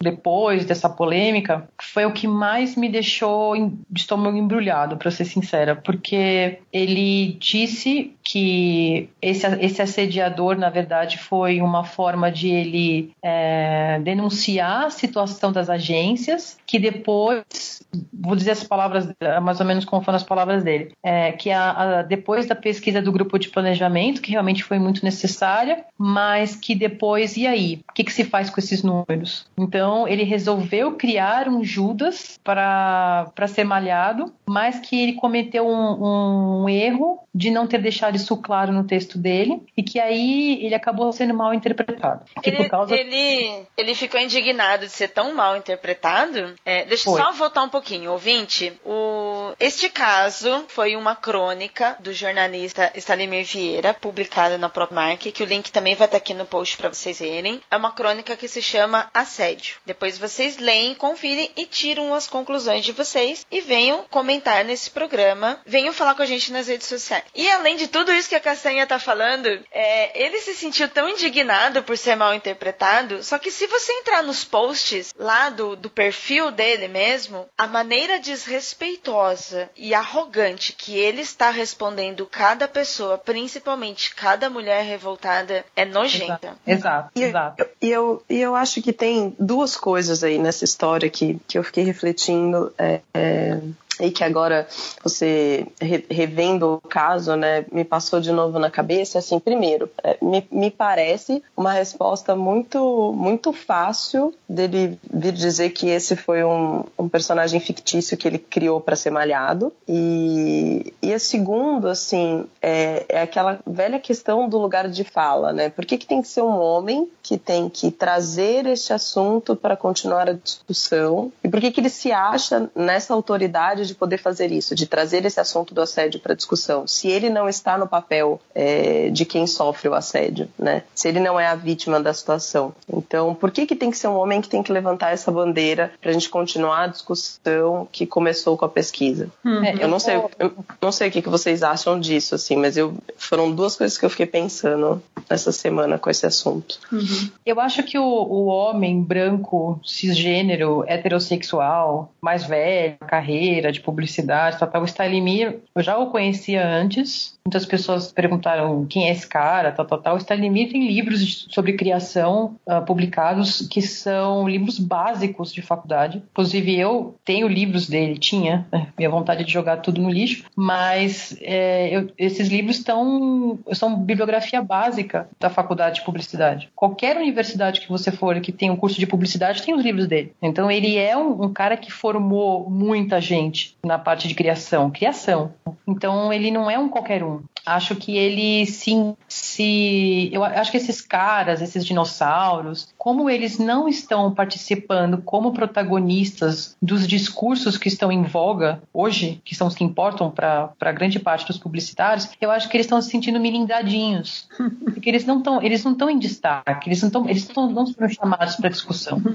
depois dessa polêmica, foi o que mais me deixou de estômago embrulhado, para ser sincera, porque ele disse que esse, esse assediador, na verdade, foi uma forma de ele é, denunciar a situação das agências, que depois, vou dizer as palavras, mais ou menos como foram as palavras dele, é, que a, a, depois da pesquisa do grupo de planejamento, que realmente foi muito necessária, mas que depois, e aí? O que, que se faz com esses números? Então, ele resolveu criar um Judas para ser malhado, mas que ele cometeu um, um erro de não ter deixado isso claro no texto dele e que aí ele acabou sendo mal interpretado. Ele, causa... ele, ele, ficou indignado de ser tão mal interpretado. É, deixa eu só voltar um pouquinho, ouvinte. O, este caso foi uma crônica do jornalista Stalimir Vieira, publicada na Mark, que o link também vai estar aqui no post para vocês verem. É uma crônica que se chama Assédio. Depois vocês leem, confirem e tiram as conclusões de vocês e venham comentar nesse programa. Venham falar com a gente nas redes sociais. E além de tudo isso que a Castanha tá falando, é, ele se sentiu tão indignado por ser mal interpretado. Só que se você entrar nos posts lá do, do perfil dele mesmo, a maneira desrespeitosa e arrogante que ele está respondendo cada pessoa, principalmente cada mulher revoltada, é nojenta. Exato, exato. E eu, eu, eu acho que tem duas coisas aí nessa história que, que eu fiquei refletindo. É, é e que agora você revendo o caso, né, me passou de novo na cabeça, assim, primeiro, é, me, me parece uma resposta muito muito fácil dele vir dizer que esse foi um, um personagem fictício que ele criou para ser malhado. E, e a segundo, assim, é, é aquela velha questão do lugar de fala, né, por que, que tem que ser um homem que tem que trazer este assunto para continuar a discussão? E por que que ele se acha nessa autoridade de poder fazer isso, de trazer esse assunto do assédio para discussão, se ele não está no papel é, de quem sofre o assédio, né? Se ele não é a vítima da situação. Então, por que que tem que ser um homem que tem que levantar essa bandeira para a gente continuar a discussão que começou com a pesquisa? Uhum. Eu não sei, eu não sei o que, que vocês acham disso, assim, mas eu foram duas coisas que eu fiquei pensando essa semana com esse assunto. Uhum. Eu acho que o, o homem branco, cisgênero, heterossexual, mais velho, carreira, de publicidade, tal, tal. O Stalimir, eu já o conhecia antes. Muitas pessoas perguntaram quem é esse cara, tal, tal, tal. O Stalimir tem livros sobre criação uh, publicados que são livros básicos de faculdade. Inclusive, eu tenho livros dele, tinha, né? minha vontade de jogar tudo no lixo, mas é, eu, esses livros estão, são bibliografia básica da faculdade de publicidade. Qualquer universidade que você for que tem um curso de publicidade tem os livros dele. Então, ele é um, um cara que formou muita gente na parte de criação. Criação. Então ele não é um qualquer um. Acho que ele se, se. Eu acho que esses caras, esses dinossauros, como eles não estão participando como protagonistas dos discursos que estão em voga hoje, que são os que importam para grande parte dos publicitários, eu acho que eles estão se sentindo milindadinhos. Porque eles não estão eles não estão em destaque, eles não estão eles não, não sendo chamados para discussão.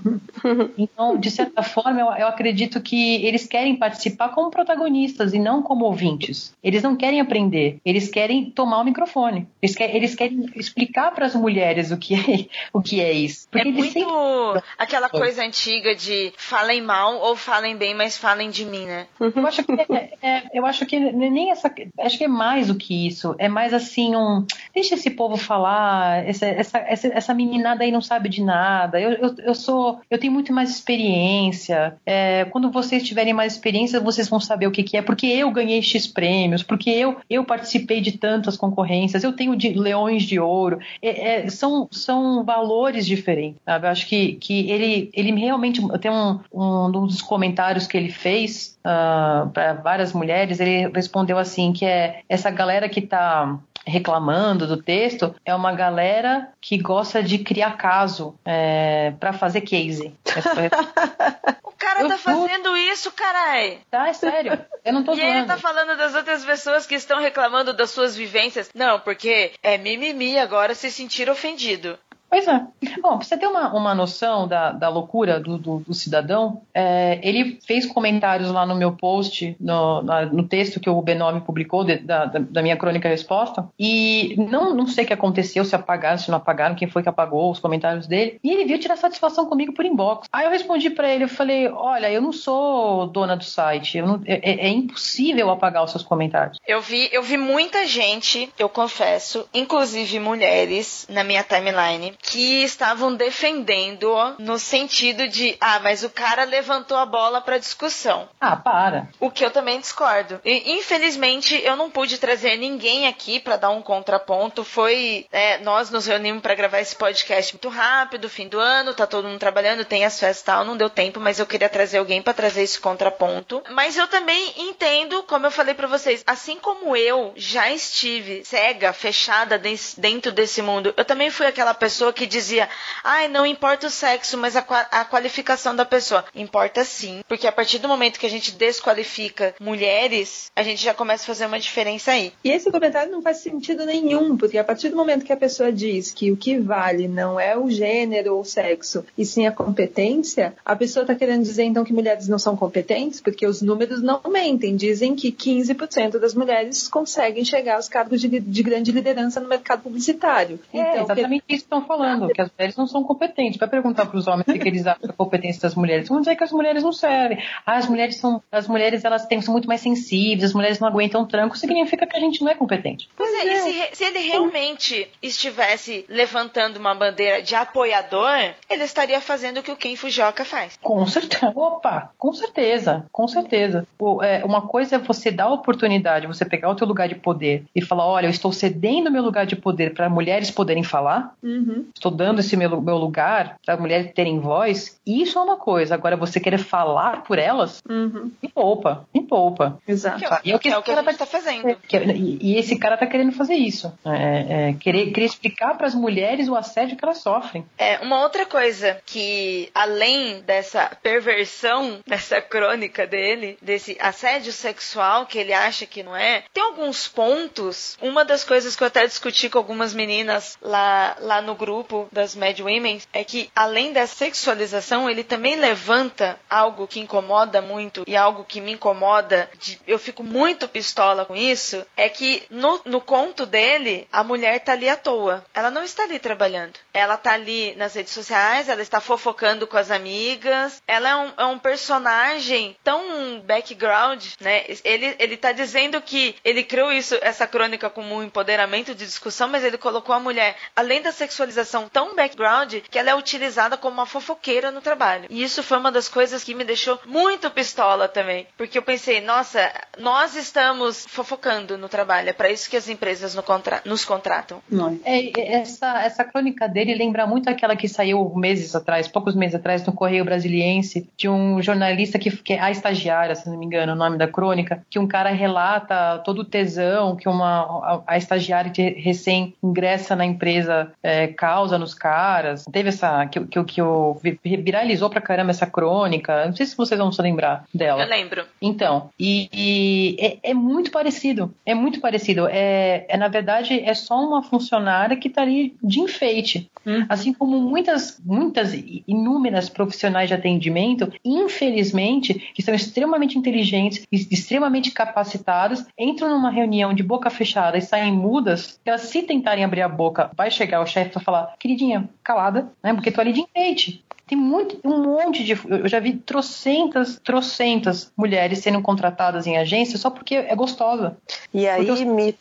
Então, de certa forma, eu, eu acredito que eles querem participar como protagonistas e não como ouvintes. Eles não querem aprender, eles querem tomar o microfone. Eles, quer, eles querem explicar para as mulheres o que é, o que é isso. Porque é muito sempre... aquela coisa antiga de falem mal ou falem bem, mas falem de mim, né? Eu acho que, é, é, eu acho que nem essa. Acho que é mais do que isso. É mais assim um. Deixa esse povo falar. Essa, essa, essa, essa meninada aí não sabe de nada. Eu, eu, eu sou. Eu tenho muito mais experiência. É, quando vocês tiverem mais experiência, vocês vão saber o que, que é. Porque eu ganhei X prêmios, porque eu, eu participei de tantas concorrências, eu tenho de leões de ouro. É, é, são, são valores diferentes, sabe? Eu acho que, que ele, ele realmente. Tem um, um, um dos comentários que ele fez uh, ah, para várias mulheres, ele respondeu assim: que é essa galera que está reclamando do texto é uma galera que gosta de criar caso é, para fazer case. o cara cara tá fazendo isso, carai? Tá, é sério. Eu não tô e ele tá falando das outras pessoas que estão reclamando das suas vivências. Não, porque é mimimi agora se sentir ofendido. Pois é. Bom, pra você ter uma, uma noção da, da loucura do, do, do cidadão, é, ele fez comentários lá no meu post, no, na, no texto que o B9 publicou de, da, da, minha crônica resposta, e não, não sei o que aconteceu, se apagaram, se não apagaram, quem foi que apagou os comentários dele, e ele veio tirar satisfação comigo por inbox. Aí eu respondi para ele, eu falei, olha, eu não sou dona do site, não, é, é, é impossível apagar os seus comentários. Eu vi, eu vi muita gente, eu confesso, inclusive mulheres, na minha timeline, que estavam defendendo no sentido de, ah, mas o cara levantou a bola para discussão. Ah, para. O que eu também discordo. E, infelizmente, eu não pude trazer ninguém aqui para dar um contraponto. Foi, é, nós nos reunimos para gravar esse podcast muito rápido, fim do ano, tá todo mundo trabalhando, tem as festas e tal, não deu tempo, mas eu queria trazer alguém para trazer esse contraponto. Mas eu também entendo, como eu falei para vocês, assim como eu já estive cega, fechada dentro desse mundo, eu também fui aquela pessoa que dizia, ai, não importa o sexo, mas a, a qualificação da pessoa. Importa sim, porque a partir do momento que a gente desqualifica mulheres, a gente já começa a fazer uma diferença aí. E esse comentário não faz sentido nenhum, porque a partir do momento que a pessoa diz que o que vale não é o gênero ou o sexo, e sim a competência, a pessoa está querendo dizer então que mulheres não são competentes, porque os números não mentem. Dizem que 15% das mulheres conseguem chegar aos cargos de, de grande liderança no mercado publicitário. É, então, exatamente isso que estão falando que as mulheres não são competentes. Vai perguntar para os homens o que eles acham da competência das mulheres. Vão dizer que as mulheres não servem. Ah, as mulheres são, as mulheres elas têm, são muito mais sensíveis, as mulheres não aguentam tranco, significa que a gente não é competente. Pois é, e se, se ele realmente estivesse levantando uma bandeira de apoiador, ele estaria fazendo o que o Ken Fujioka faz. Com certeza. Opa, com certeza, com certeza. O, é, uma coisa é você dar a oportunidade, você pegar o teu lugar de poder e falar, olha, eu estou cedendo meu lugar de poder para mulheres poderem falar. Uhum estou dando esse meu, meu lugar para mulheres terem voz, isso é uma coisa. Agora, você querer falar por elas, uhum. me poupa, me poupa. Exato. É, e é o que, é o que a gente está tá fazendo. É, que, e, e, esse cara está querendo fazer isso. É, é, querer, querer explicar para as mulheres o assédio que elas sofrem. É, uma outra coisa que, além dessa perversão, dessa crônica dele, desse assédio sexual que ele acha que não é, tem alguns pontos. Uma das coisas que eu até discuti com algumas meninas lá, lá no grupo grupo das Mad Women é que, além da sexualização, ele também levanta algo que incomoda muito e algo que me incomoda, de, eu fico muito pistola com isso, é que no, no conto dele, a mulher tá ali à toa. Ela não está ali trabalhando. Ela tá ali nas redes sociais, ela está fofocando com as amigas. Ela é um, é um personagem tão background, né? Ele, ele tá dizendo que ele criou isso, essa crônica como um empoderamento de discussão, mas ele colocou a mulher, além da sexualização tão background que ela é utilizada como uma fofoqueira no trabalho. E isso foi uma das coisas que me deixou muito pistola também. Porque eu pensei, nossa, nós estamos fofocando no trabalho. É para isso que as empresas no contra nos contratam. Não. É, essa, essa crônica dele lembra muito aquela que saiu meses atrás, poucos meses atrás, no Correio Brasiliense, de um jornalista que, que é a estagiária, se não me engano, o nome da crônica, que um cara relata todo o tesão que uma, a, a estagiária que recém ingressa na empresa é, causa causa nos caras. Teve essa. que, que, que o, viralizou pra caramba essa crônica. Não sei se vocês vão se lembrar dela. Eu lembro. Então, e, e é, é, muito parecido. É muito parecido. É, é, na verdade, é só uma funcionária que tá ali de enfeite. Hum. Assim como muitas, muitas, inúmeras profissionais de atendimento, infelizmente, que são extremamente inteligentes, extremamente capacitadas, entram numa reunião de boca fechada e saem mudas, elas se tentarem abrir a boca, vai chegar o chefe para falar, queridinha, calada, né? Porque tô ali de enfeite. Tem muito, um monte de. Eu já vi trocentas, trocentas mulheres sendo contratadas em agência só porque é gostosa. E aí eu... me.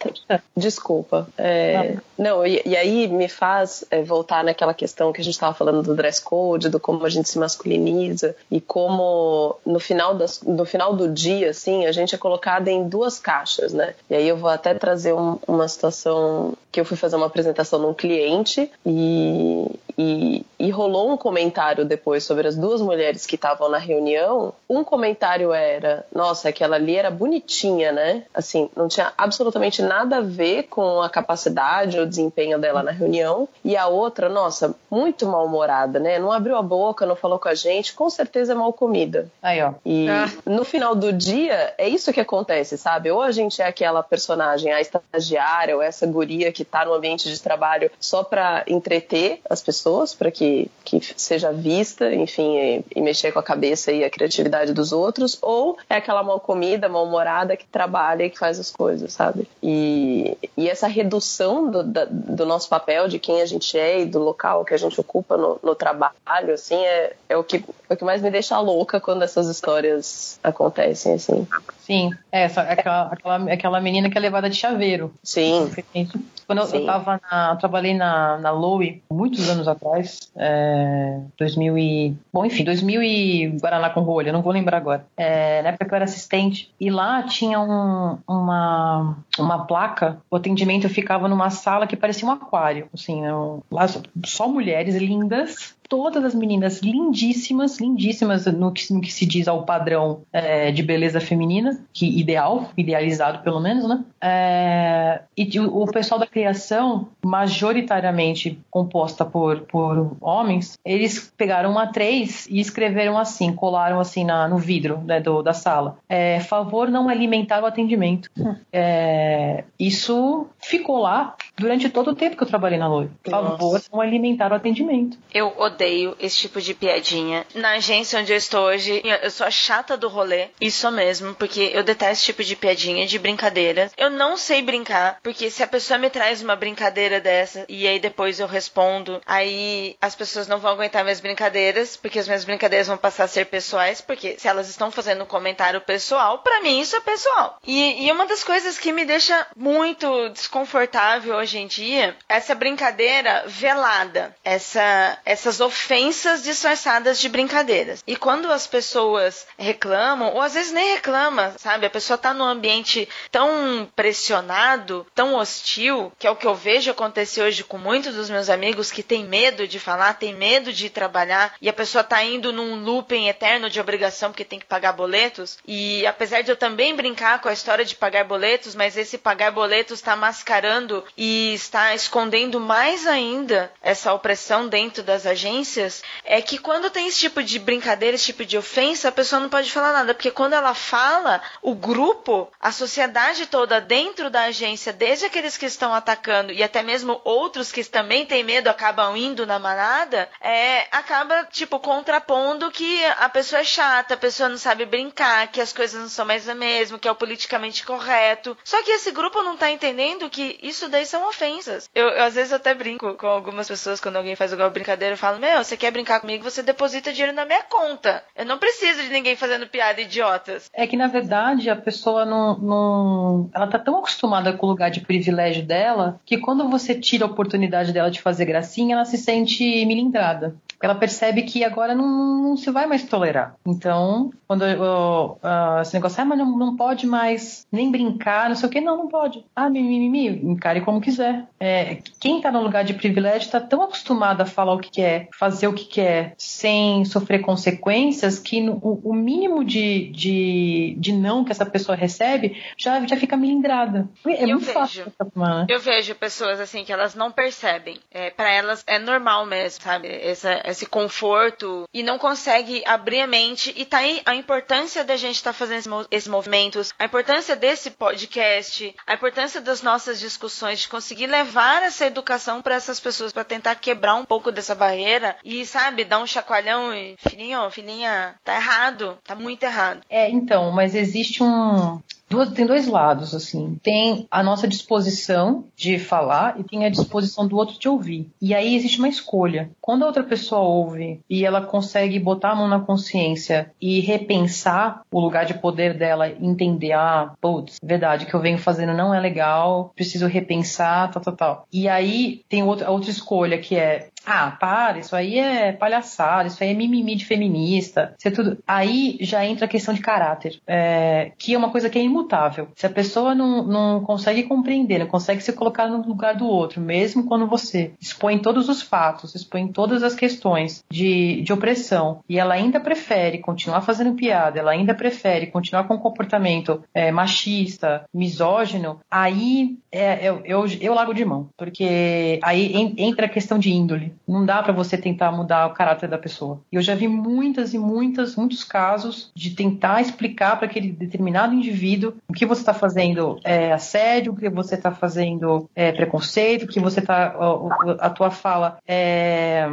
Desculpa. É... Não, e, e, aí me faz é, voltar naquela questão que a gente estava falando do dress code, do como a gente se masculiniza e como no final, das, no final do dia, assim, a gente é colocada em duas caixas, né? E aí eu vou até trazer um, uma situação que eu fui fazer uma apresentação num cliente e, e, e rolou um comentário depois sobre as duas mulheres que estavam na reunião. Um comentário era: nossa, aquela ali era bonitinha, né? Assim, não tinha absolutamente nada a ver com a capacidade ou desempenho dela na reunião. E a outra, nossa, muito mal-humorada, né? Não abriu a boca, não falou com a gente, com certeza é mal comida. Aí, ó. E ah. no final do dia, é isso que acontece, sabe? Ou a gente é aquela personagem, a estagiária, ou essa guria que tá no ambiente de trabalho só pra entreter as pessoas, para que, que seja vista, enfim, e, e, mexer com a cabeça e a criatividade dos outros, ou é aquela mal comida, mal-humorada que trabalha e que faz as coisas, sabe? E, e essa redução do, da, do nosso papel, de quem a gente é e do local que a gente ocupa no, no trabalho, assim, é, é, o que, o que mais me deixa louca quando essas histórias acontecem, assim. Sim, é, essa, aquela, aquela, aquela menina que é levada de chaveiro. Sim. Quando Sim. eu, tava na, trabalhei na, na Lowe muitos anos atrás, é, 2000 e, bom, enfim, 2000 e Guaraná com rolha, não vou lembrar agora. É, na época que eu era assistente, e lá tinha um, uma, uma placa, o atendimento ficava numa sala que parecia um aquário, assim, lá só mulheres lindas, todas as meninas lindíssimas, lindíssimas no que, no que se diz ao padrão é, de beleza feminina, que ideal, idealizado pelo menos, né? É, e o, o, pessoal da criação, majoritariamente composta por, por homens, eles pegaram uma três e escreveram assim, colaram assim na, no vidro né, do, da sala. É, favor não alimentar o atendimento. É, isso ficou lá durante todo o tempo que eu trabalhei na Loire. Favor não alimentar o atendimento. Eu odeio odeio esse tipo de piadinha. Na agência onde eu estou hoje, eu sou a chata do rolê. Isso mesmo, porque eu detesto esse tipo de piadinha, de brincadeira. Eu não sei brincar, porque se a pessoa me traz uma brincadeira dessa e aí depois eu respondo, aí as pessoas não vão aguentar minhas brincadeiras, porque as minhas brincadeiras vão passar a ser pessoais, porque se elas estão fazendo um comentário pessoal, para mim isso é pessoal. E, e uma das coisas que me deixa muito desconfortável hoje em dia essa brincadeira velada, essa, essas ofensas disfarçadas de brincadeiras. E quando as pessoas reclamam, ou às vezes nem reclama, sabe? A pessoa tá num ambiente tão pressionado, tão hostil, que é o que eu vejo acontecer hoje com muitos dos meus amigos que têm medo de falar, têm medo de trabalhar, e a pessoa tá indo num looping eterno de obrigação porque tem que pagar boletos. E apesar de eu também brincar com a história de pagar boletos, mas esse pagar boletos está mascarando e está escondendo mais ainda essa opressão dentro das agências é que quando tem esse tipo de brincadeira, esse tipo de ofensa, a pessoa não pode falar nada, porque quando ela fala, o grupo, a sociedade toda dentro da agência, desde aqueles que estão atacando e até mesmo outros que também têm medo, acabam indo na manada, é, acaba, tipo, contrapondo que a pessoa é chata, a pessoa não sabe brincar, que as coisas não são mais a mesma, que é o politicamente correto. Só que esse grupo não tá entendendo que isso daí são ofensas. Eu, eu às vezes até brinco com algumas pessoas quando alguém faz alguma brincadeira, eu falo, meu, você quer brincar comigo, você deposita dinheiro na minha conta. Eu não preciso de ninguém fazendo piada idiotas. É que, na verdade, a pessoa não, não. Ela tá tão acostumada com o lugar de privilégio dela que quando você tira a oportunidade dela de fazer gracinha, ela se sente milindrada ela percebe que agora não, não, se vai mais tolerar. Então, quando uh, uh, esse negócio, ah, mas não, não pode mais nem brincar, não sei o que, não, não pode. Ah, mimimi, encare como quiser. É, quem tá no lugar de privilégio tá tão acostumado a falar o que quer, fazer o que quer, sem sofrer consequências, que no, o mínimo de, de, de não que essa pessoa recebe já, já fica melindrada. É eu muito vejo, fácil. Eu vejo pessoas assim que elas não percebem. É, para elas é normal mesmo, sabe? Essa, esse conforto e não consegue abrir a mente. E tá aí a importância da gente estar tá fazendo esses movimentos, a importância desse podcast, a importância das nossas discussões, de conseguir levar essa educação para essas pessoas, para tentar quebrar um pouco dessa barreira e, sabe, dar um chacoalhão e, filhinho, filhinha, tá errado, tá muito errado. É, então, mas existe um, duas, tem dois lados, assim. Tem a nossa disposição de falar e tem a disposição do outro de ouvir. E aí existe uma escolha. Quando a outra pessoa ouve e ela consegue botar a mão na consciência e repensar o lugar de poder dela, entender, ah, putz, verdade, o que eu venho fazendo não é legal, preciso repensar, tal, tal, tal. E aí tem outra, outra escolha que é ah, para, isso aí é palhaçada, isso aí é mimimi de feminista, isso é tudo. Aí já entra a questão de caráter, é, que é uma coisa que é imutável. Se a pessoa não, não consegue compreender, não consegue se colocar no lugar do outro, mesmo quando você expõe todos os fatos, expõe todas as questões de, de opressão, e ela ainda prefere continuar fazendo piada, ela ainda prefere continuar com um comportamento é, machista, misógino, aí é, eu, eu, eu largo de mão, porque aí entra a questão de índole. Não dá para você tentar mudar o caráter da pessoa. E eu já vi muitas e muitas, muitos casos de tentar explicar para aquele determinado indivíduo o que você está fazendo é assédio, o que você está fazendo é preconceito, o que você está a, a tua fala é,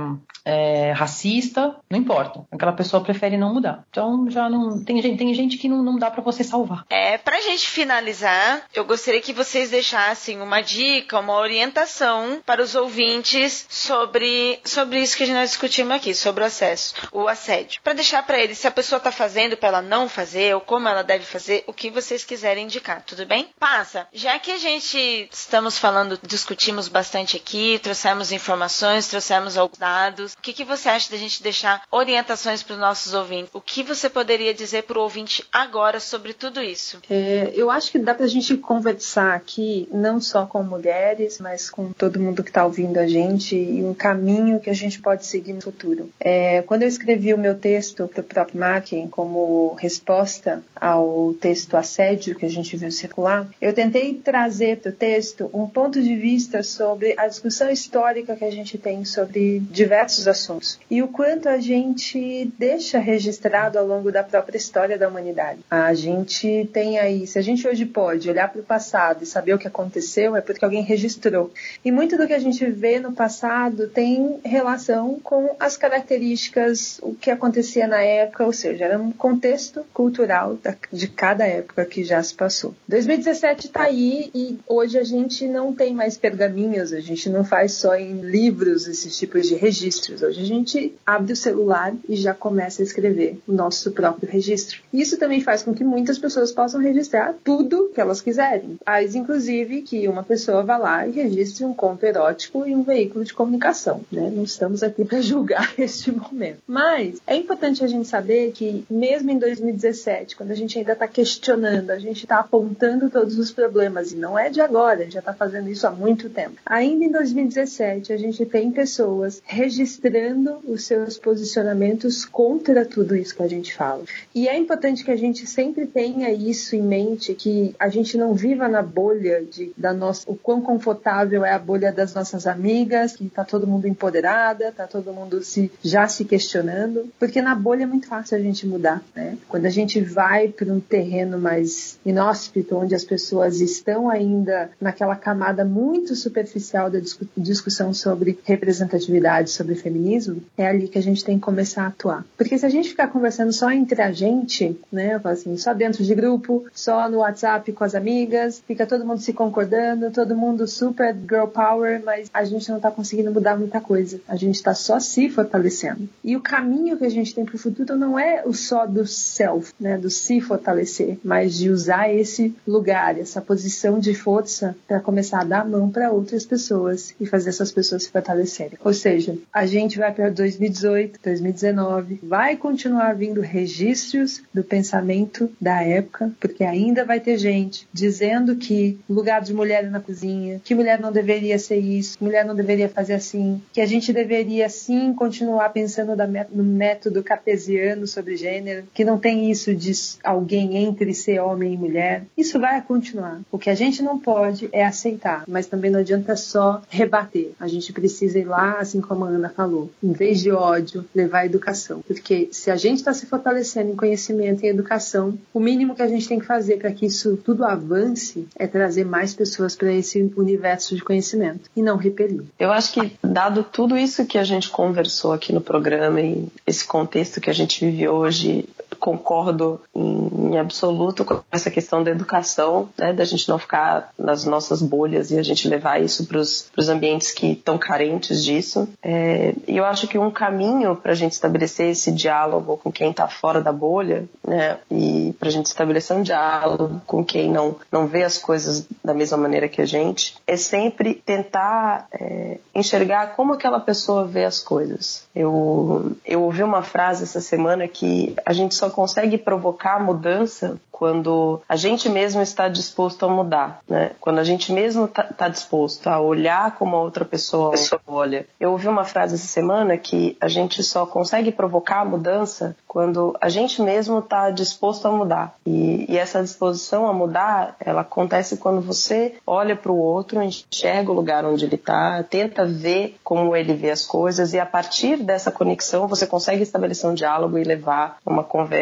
é, racista, não importa. Aquela pessoa prefere não mudar. Então já não tem gente, tem gente que não, não dá para você salvar. É, pra gente finalizar, eu gostaria que vocês deixassem uma dica, uma orientação para os ouvintes sobre, sobre isso que nós discutimos aqui, sobre o acesso, o assédio. Para deixar para eles se a pessoa tá fazendo para ela não fazer ou como ela deve fazer, o que vocês quiserem indicar, tudo bem? Passa. Já que a gente estamos falando, discutimos bastante aqui, trouxemos informações, trouxemos alguns dados, o que, que você acha da gente deixar orientações para os nossos ouvintes? O que você poderia dizer para o ouvinte agora sobre tudo isso? É, eu acho que dá para a gente conversar aqui, não só com mulheres, mas com todo mundo que está ouvindo a gente e um caminho que a gente pode seguir no futuro. É, quando eu escrevi o meu texto para o próprio marketing como resposta ao texto assédio que a gente viu circular, eu tentei trazer para o texto um ponto de vista sobre a discussão histórica que a gente tem sobre diversos assuntos e o quanto a gente deixa registrado ao longo da própria história da humanidade. A gente tem aí, se a gente hoje pode olhar para o passado e saber o que aconteceu, é porque alguém registrou. E muito do que a gente vê no passado tem relação com as características, o que acontecia na época, ou seja, era um contexto cultural de cada época que já se passou. 2017 está aí e hoje a gente não tem mais pergaminhos, a gente não faz só em livros esses tipos de registros. Hoje a gente abre o celular e já começa a escrever o nosso próprio registro. Isso também faz com que muitas pessoas possam registrar tudo que elas quiserem. Faz, inclusive, que uma pessoa vá lá e registre um conto erótico em um veículo de comunicação. Né? Não estamos aqui para julgar este momento. Mas é importante a gente saber que, mesmo em 2017, quando a gente ainda está questionando, a gente está apontando todos os problemas, e não é de agora, a gente já está fazendo isso há muito tempo. Ainda em 2017, a gente tem pessoas registrando os seus posicionamentos contra tudo isso que a gente fala. E é importante que a gente sempre tenha isso em mente, que a gente não viva na bolha de, da nossa, o quão confortável é a bolha das nossas amigas, que está todo mundo empoderada, está todo mundo se, já se questionando, porque na bolha é muito fácil a gente mudar, né? Quando a gente vai para um terreno mais inóspito, onde as pessoas estão ainda naquela camada muito superficial da discu discussão sobre representatividade, sobre feminismo, é ali que a gente tem que começar a atuar. Porque se a gente ficar conversando só entre a gente, né, assim, só dentro de grupo, só no WhatsApp com as amigas, fica todo mundo se concordando, todo mundo super girl power, mas a gente não está conseguindo mudar muita coisa. A gente está só se fortalecendo. E o caminho que a gente tem para o futuro não é o só do self, né, do se fortalecer, mas de usar esse lugar, essa posição de força para começar a dar mão para outras pessoas e fazer essas pessoas se fortalecerem. Ou seja, a gente vai para 2018, 2019, vai continuar vindo registros do pensamento da época, porque ainda vai ter gente dizendo que lugar de mulher é na cozinha, que mulher não deveria ser isso, mulher não deveria fazer assim, que a gente deveria sim continuar pensando no método cartesiano sobre gênero, que não tem isso de alguém entre ser homem e mulher. Isso vai continuar. O que a gente não pode é aceitar, mas também não adianta só rebater. A gente precisa ir lá, assim como a Ana falou, em vez de ódio, levar a educação. Porque se a gente está se fortalecendo em conhecimento e educação, o mínimo que a gente tem que fazer para que isso tudo avance é trazer mais pessoas para esse universo de conhecimento e não repelir. Eu acho que, dado tudo isso que a gente conversou aqui no programa e esse contexto que a gente vive hoje, concordo em, absoluto com essa questão da educação, né, da gente não ficar nas nossas bolhas e a gente levar isso para os ambientes que estão carentes disso. É, e eu acho que um caminho para a gente estabelecer esse diálogo com quem está fora da bolha, né, e para a gente estabelecer um diálogo com quem não, não vê as coisas da mesma maneira que a gente, é sempre tentar é, enxergar como aquela pessoa vê as coisas. Eu, eu ouvi uma frase essa semana que a gente só consegue provocar mudança quando a gente mesmo está disposto a mudar, né? Quando a gente mesmo está tá disposto a olhar como a outra pessoa olha. Eu ouvi uma frase essa semana que a gente só consegue provocar a mudança quando a gente mesmo está disposto a mudar. E, e, essa disposição a mudar, ela acontece quando você olha para o outro, enxerga o lugar onde ele está, tenta ver como ele vê as coisas e a partir dessa conexão você consegue estabelecer um diálogo e levar uma conversa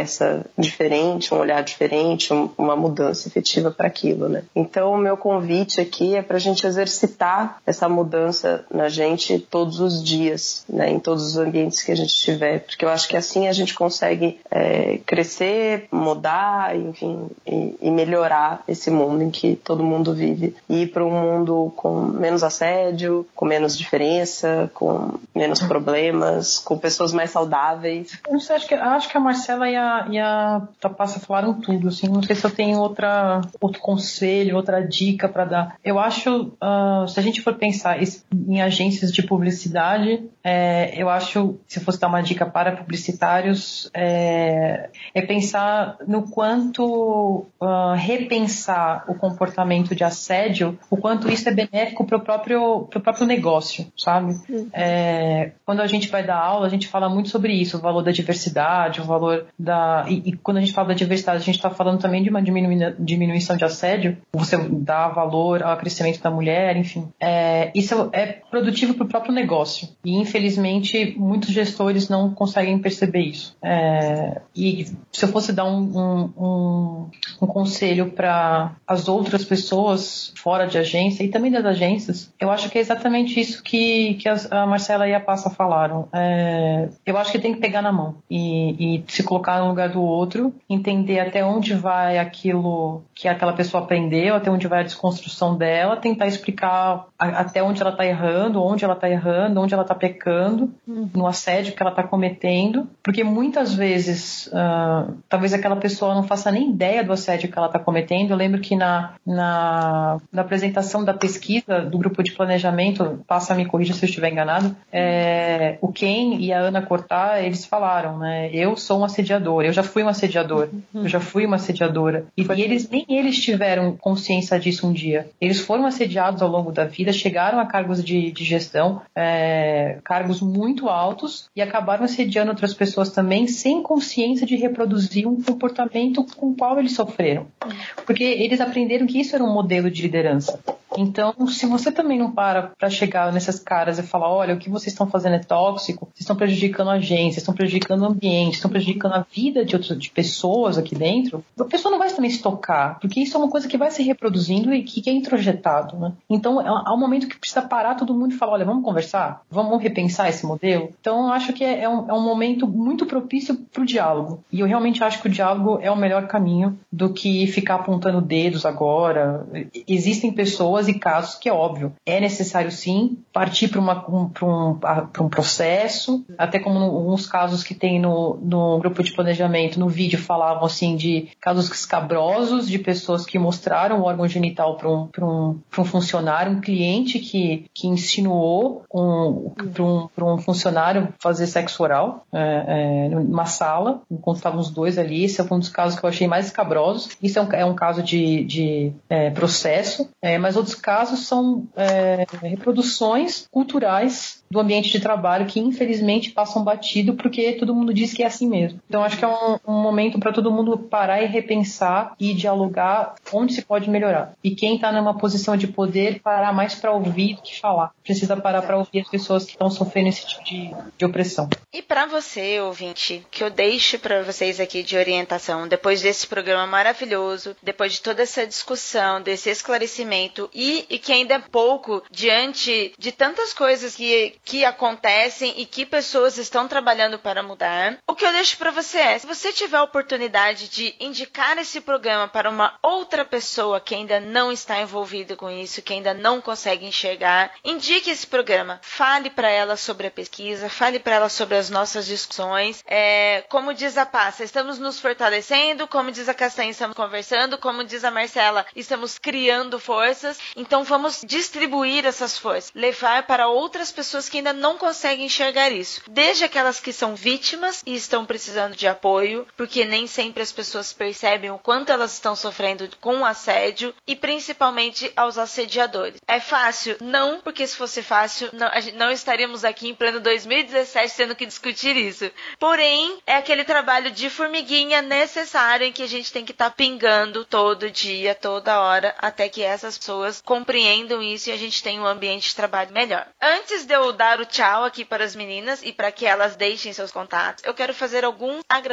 diferente, um olhar diferente uma mudança efetiva para aquilo, né? Então, o meu convite aqui é para a gente exercitar essa mudança na gente todos os dias, né? Em todos os ambientes que a gente estiver, porque eu acho que assim a gente consegue é, crescer, mudar, enfim, e, e, melhorar esse mundo em que todo mundo vive e ir para um mundo com menos assédio, com menos diferença, com menos problemas, com pessoas mais saudáveis. Eu não sei, acho que, acho que a Marcela e a, e a Tapassa falaram tudo assim, não sei se eu tenho outra, outro conselho, outra dica para dar. Eu acho, uh, se a gente for pensar em agências de publicidade, é, eu acho, se eu fosse dar uma dica para publicitários, é, é pensar no quanto uh, repensar o comportamento de assédio, o quanto isso é benéfico para o próprio, pro próprio negócio, sabe? Uhum. É, quando a gente vai dar aula, a gente fala muito sobre isso, o valor da diversidade, o valor da. E, e quando a gente fala da diversidade, a gente está falando também de uma diminuição de assédio, você dá valor ao crescimento da mulher, enfim. É, isso é produtivo para o próprio negócio. E, infelizmente, muitos gestores não conseguem perceber isso. É, e se eu fosse dar um, um, um, um conselho para as outras pessoas fora de agência e também das agências, eu acho que é exatamente isso que, que a Marcela e a Passa falaram. É, eu acho que tem que pegar na mão e, e se colocar no lugar do outro, entender até onde vai aquilo que aquela pessoa aprendeu, até onde vai a desconstrução dela, tentar explicar até onde ela está errando, onde ela está errando, onde ela está pecando, uhum. no assédio que ela está cometendo, porque muitas vezes uh, talvez aquela pessoa não faça nem ideia do assédio que ela está cometendo. Eu lembro que na, na, na, apresentação da pesquisa do grupo de planejamento, passa me corrija se eu estiver enganado, é, o Ken e a Ana Cortar, eles falaram, né? Eu sou um assediador, eu já fui um assediador, uhum. eu já fui uma assediadora. E, e eles nem eles tiveram consciência disso um dia. Eles foram assediados ao longo da vida, chegaram a cargos de, de gestão, é, cargos muito altos, e acabaram assediando outras pessoas também sem consciência de reproduzir um comportamento com o qual eles sofreram. Porque eles aprenderam que isso era um modelo de liderança. Então, se você também não para para chegar nessas caras e falar, olha, o que vocês estão fazendo é tóxico, vocês estão prejudicando a agência, estão prejudicando o ambiente, estão prejudicando a vida de outras de pessoas aqui dentro, a pessoa não vai também se tocar, porque isso é uma coisa que vai se reproduzindo e que é introjetado, né? Então, é, há um momento que precisa parar todo mundo e falar, olha, vamos conversar? Vamos repensar esse modelo? Então, eu acho que é, é um, é um momento muito propício para o diálogo. E eu realmente acho que o diálogo é o melhor caminho do que ficar apontando dedos agora. Existem pessoas e casos que é óbvio, é necessário sim partir para um, um, um processo, até como alguns casos que tem no, no grupo de planejamento, no vídeo falavam assim de casos escabrosos de pessoas que mostraram o órgão genital para um, um, um funcionário, um cliente que, que insinuou um, para um, um funcionário fazer sexo oral é, é, numa sala, enquanto estavam os dois ali. Esse é um dos casos que eu achei mais escabrosos. Isso é um, é um caso de, de é, processo, é, mas outros casos são é, reproduções culturais do ambiente de trabalho que infelizmente passam batido porque todo mundo diz que é assim mesmo. Então acho que é um, um momento para todo mundo parar e repensar e dialogar onde se pode melhorar. E quem está numa posição de poder parar mais para ouvir do que falar. Precisa parar para ouvir as pessoas que estão sofrendo esse tipo de, de opressão. E para você, ouvinte, que eu deixo para vocês aqui de orientação depois desse programa maravilhoso, depois de toda essa discussão, desse esclarecimento e, e que ainda é pouco diante de tantas coisas que, que acontecem e que pessoas estão trabalhando para mudar. O que eu deixo para você é, se você tiver a oportunidade de indicar esse programa para uma outra pessoa que ainda não está envolvida com isso, que ainda não consegue enxergar, indique esse programa. Fale para ela sobre a pesquisa, fale para ela sobre as nossas discussões. É, como diz a Passa, estamos nos fortalecendo, como diz a Castanha, estamos conversando, como diz a Marcela, estamos criando forças. Então vamos distribuir essas forças, levar para outras pessoas que ainda não conseguem enxergar isso. Desde aquelas que são vítimas e estão precisando de apoio, porque nem sempre as pessoas percebem o quanto elas estão sofrendo com o assédio e principalmente aos assediadores. É fácil? Não, porque se fosse fácil, não, não estaríamos aqui em pleno 2017 tendo que discutir isso. Porém, é aquele trabalho de formiguinha necessário em que a gente tem que estar tá pingando todo dia, toda hora, até que essas pessoas compreendam isso e a gente tenha um ambiente de trabalho melhor. Antes de eu dar o tchau aqui para as meninas e para que elas deixem seus contatos, eu quero fazer alguns agradecimentos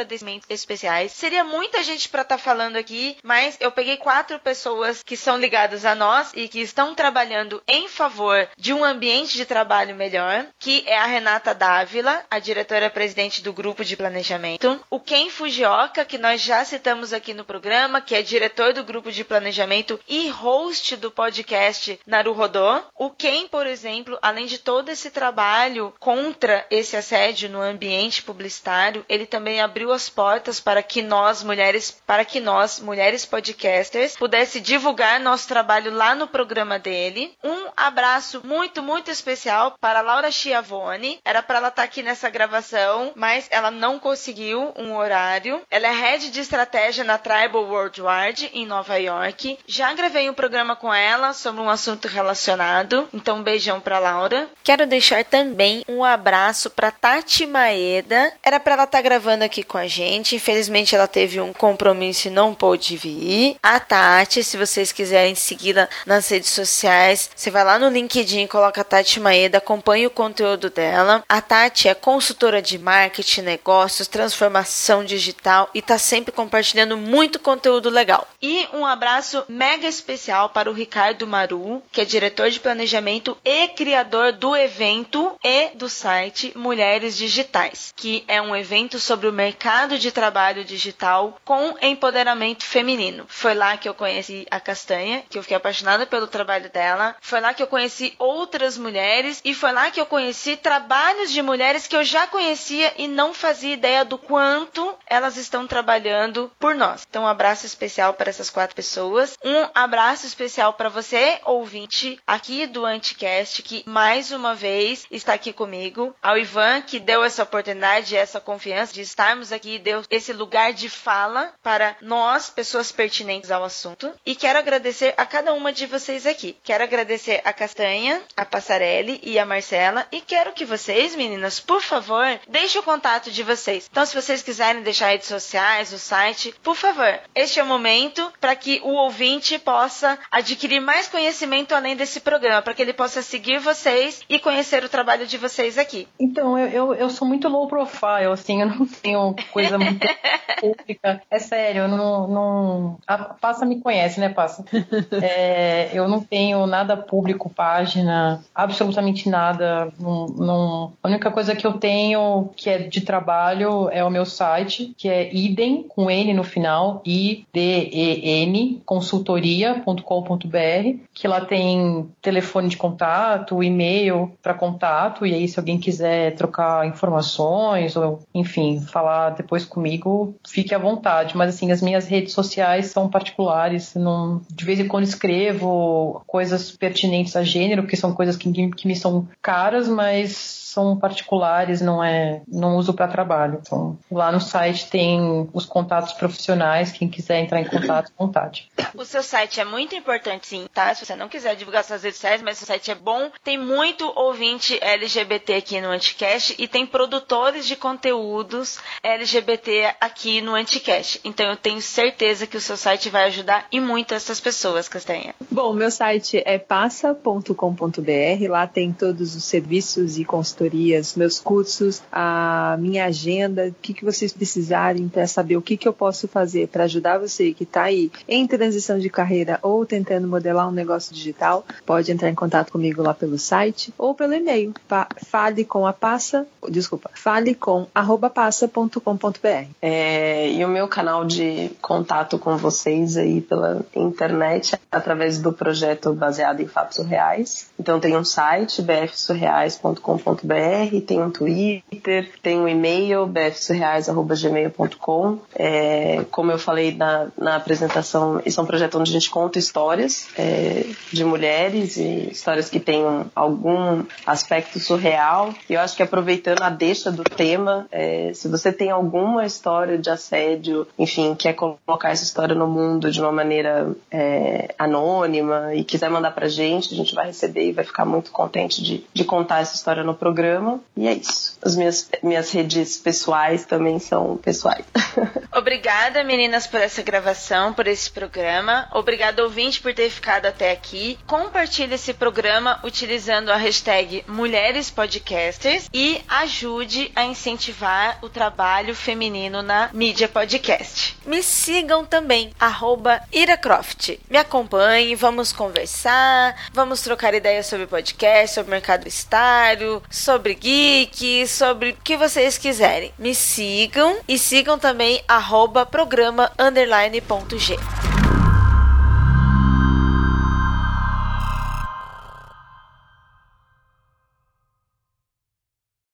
especiais. Seria muita gente para estar tá falando aqui, mas eu peguei quatro pessoas que são ligadas a nós e que estão trabalhando em favor de um ambiente de trabalho melhor, que é a Renata Dávila, a diretora-presidente do grupo de planejamento, o Ken Fujioka, que nós já citamos aqui no programa, que é diretor do grupo de planejamento e host do podcast Naruhodô. O Ken, por exemplo, além de todo esse trabalho contra esse assédio no ambiente publicitário, ele também abriu as portas para que nós, mulheres, para que nós, mulheres podcasters, pudesse divulgar nosso trabalho lá no programa dele. Um abraço muito, muito especial para Laura Chiavone. Era para ela estar tá aqui nessa gravação, mas ela não conseguiu um horário. Ela é head de estratégia na Tribal Worldwide em Nova York. Já gravei um programa com ela sobre um assunto relacionado. Então, um beijão para Laura. Quero deixar também um abraço para Tati Maeda. Era para ela estar tá gravando aqui com a gente. Infelizmente, ela teve um compromisso e não pôde vir. A Tati, se vocês quiserem segui-la nas redes sociais, você vai lá no LinkedIn, coloca a Tati Maeda, acompanhe o conteúdo dela. A Tati é consultora de marketing, negócios, transformação digital e tá sempre compartilhando muito conteúdo legal. E um abraço mega especial para o Ricardo Maru, que é diretor de planejamento e criador do evento e do site Mulheres Digitais, que é um evento sobre o mercado de trabalho digital com empoderamento feminino. Foi lá que eu conheci a Castanha, que eu fiquei apaixonada pelo trabalho dela. Foi lá que eu conheci outras mulheres e foi lá que eu conheci trabalhos de mulheres que eu já conhecia e não fazia ideia do quanto elas estão trabalhando por nós. Então, um abraço especial para essas quatro pessoas. Um abraço especial para você, ouvinte, aqui do Anticast, que mais uma vez está aqui comigo. Ao Ivan, que deu essa oportunidade, essa confiança de estarmos aqui, deu esse lugar de fala para nós, pessoas pertinentes ao assunto. E quero agradecer a cada uma de vocês aqui. Quero agradecer a Castanha, a Passarelli e a Marcela. E quero que vocês, meninas, por favor, deixem o contato de vocês. Então, se vocês quiserem deixar redes sociais, o site, por favor, este é o momento para que o ouvinte possa adquirir mais conhecimento além desse programa, para que ele possa seguir vocês e conhecer o trabalho de vocês aqui. Então, eu, eu, eu sou muito low profile, assim, eu não tenho coisa muito pública. É sério, eu não. não... A Passa me conhece, né, Passa? É, eu não tenho nada público, página, absolutamente nada. Não, não... A única coisa que eu tenho que é de trabalho é o meu site, que é idem, com N no final, I-D-E-N, consultoria.com.br, que lá tem telefone de contato, e-mail para contato, e aí se alguém quiser trocar informações ou, enfim, falar depois comigo, fique à vontade. Mas assim, as minhas redes sociais são particulares, não, de vez em quando escrevo coisas pertinentes a gênero, que são coisas que, que me são caras, mas são particulares, não é, não uso para trabalho. Então, lá no site tem os contatos profissionais, quem quiser entrar em contato, vontade. O seu site é muito importante, sim, tá? Se você não quiser divulgar suas redes sociais, mas o site é bom. Tem muito ouvinte LGBT aqui no Anticast e tem produtores de conteúdos LGBT aqui no Anticast. Então eu tenho certeza que o seu site vai ajudar e muito essas pessoas, Castanha. Bom, meu site é passa.com.br, lá tem todos os serviços e consultorias meus cursos, a minha agenda, o que, que vocês precisarem para saber o que, que eu posso fazer para ajudar você que está aí em transição de carreira ou tentando modelar um negócio digital, pode entrar em contato comigo lá pelo site ou pelo e-mail, fale com a passa, desculpa, fale com arroba passa.com.br. É, e o meu canal de contato com vocês aí pela internet é através do projeto baseado em fatos reais. Então tem um site, bfsurreais.com.br, tem um Twitter, tem um e-mail, bfsurreais.gmail.com. É, como eu falei na, na apresentação, isso é um projeto onde a gente conta histórias é, de mulheres e histórias que tenham algum aspecto surreal. E eu acho que aproveitando a deixa do tema, é, se você tem alguma história de assédio, enfim, quer colocar essa história no mundo de uma maneira é, anônima e quiser mandar pra gente, a gente vai receber e vai ficar muito contente de, de contar essa história no programa. E é isso. As minhas, minhas redes pessoais também são pessoais. Obrigada, meninas, por essa gravação, por esse programa. Obrigada, ouvinte, por ter ficado até aqui. Compartilhe esse programa utilizando a hashtag Mulheres Podcasters e ajude a incentivar o trabalho feminino na mídia podcast. Me sigam também, IraCroft. Me acompanhe, vamos conversar, vamos trocar ideias sobre podcast, sobre mercado publicitário, sobre geek, sobre o que vocês quiserem. Me sigam e sigam também arroba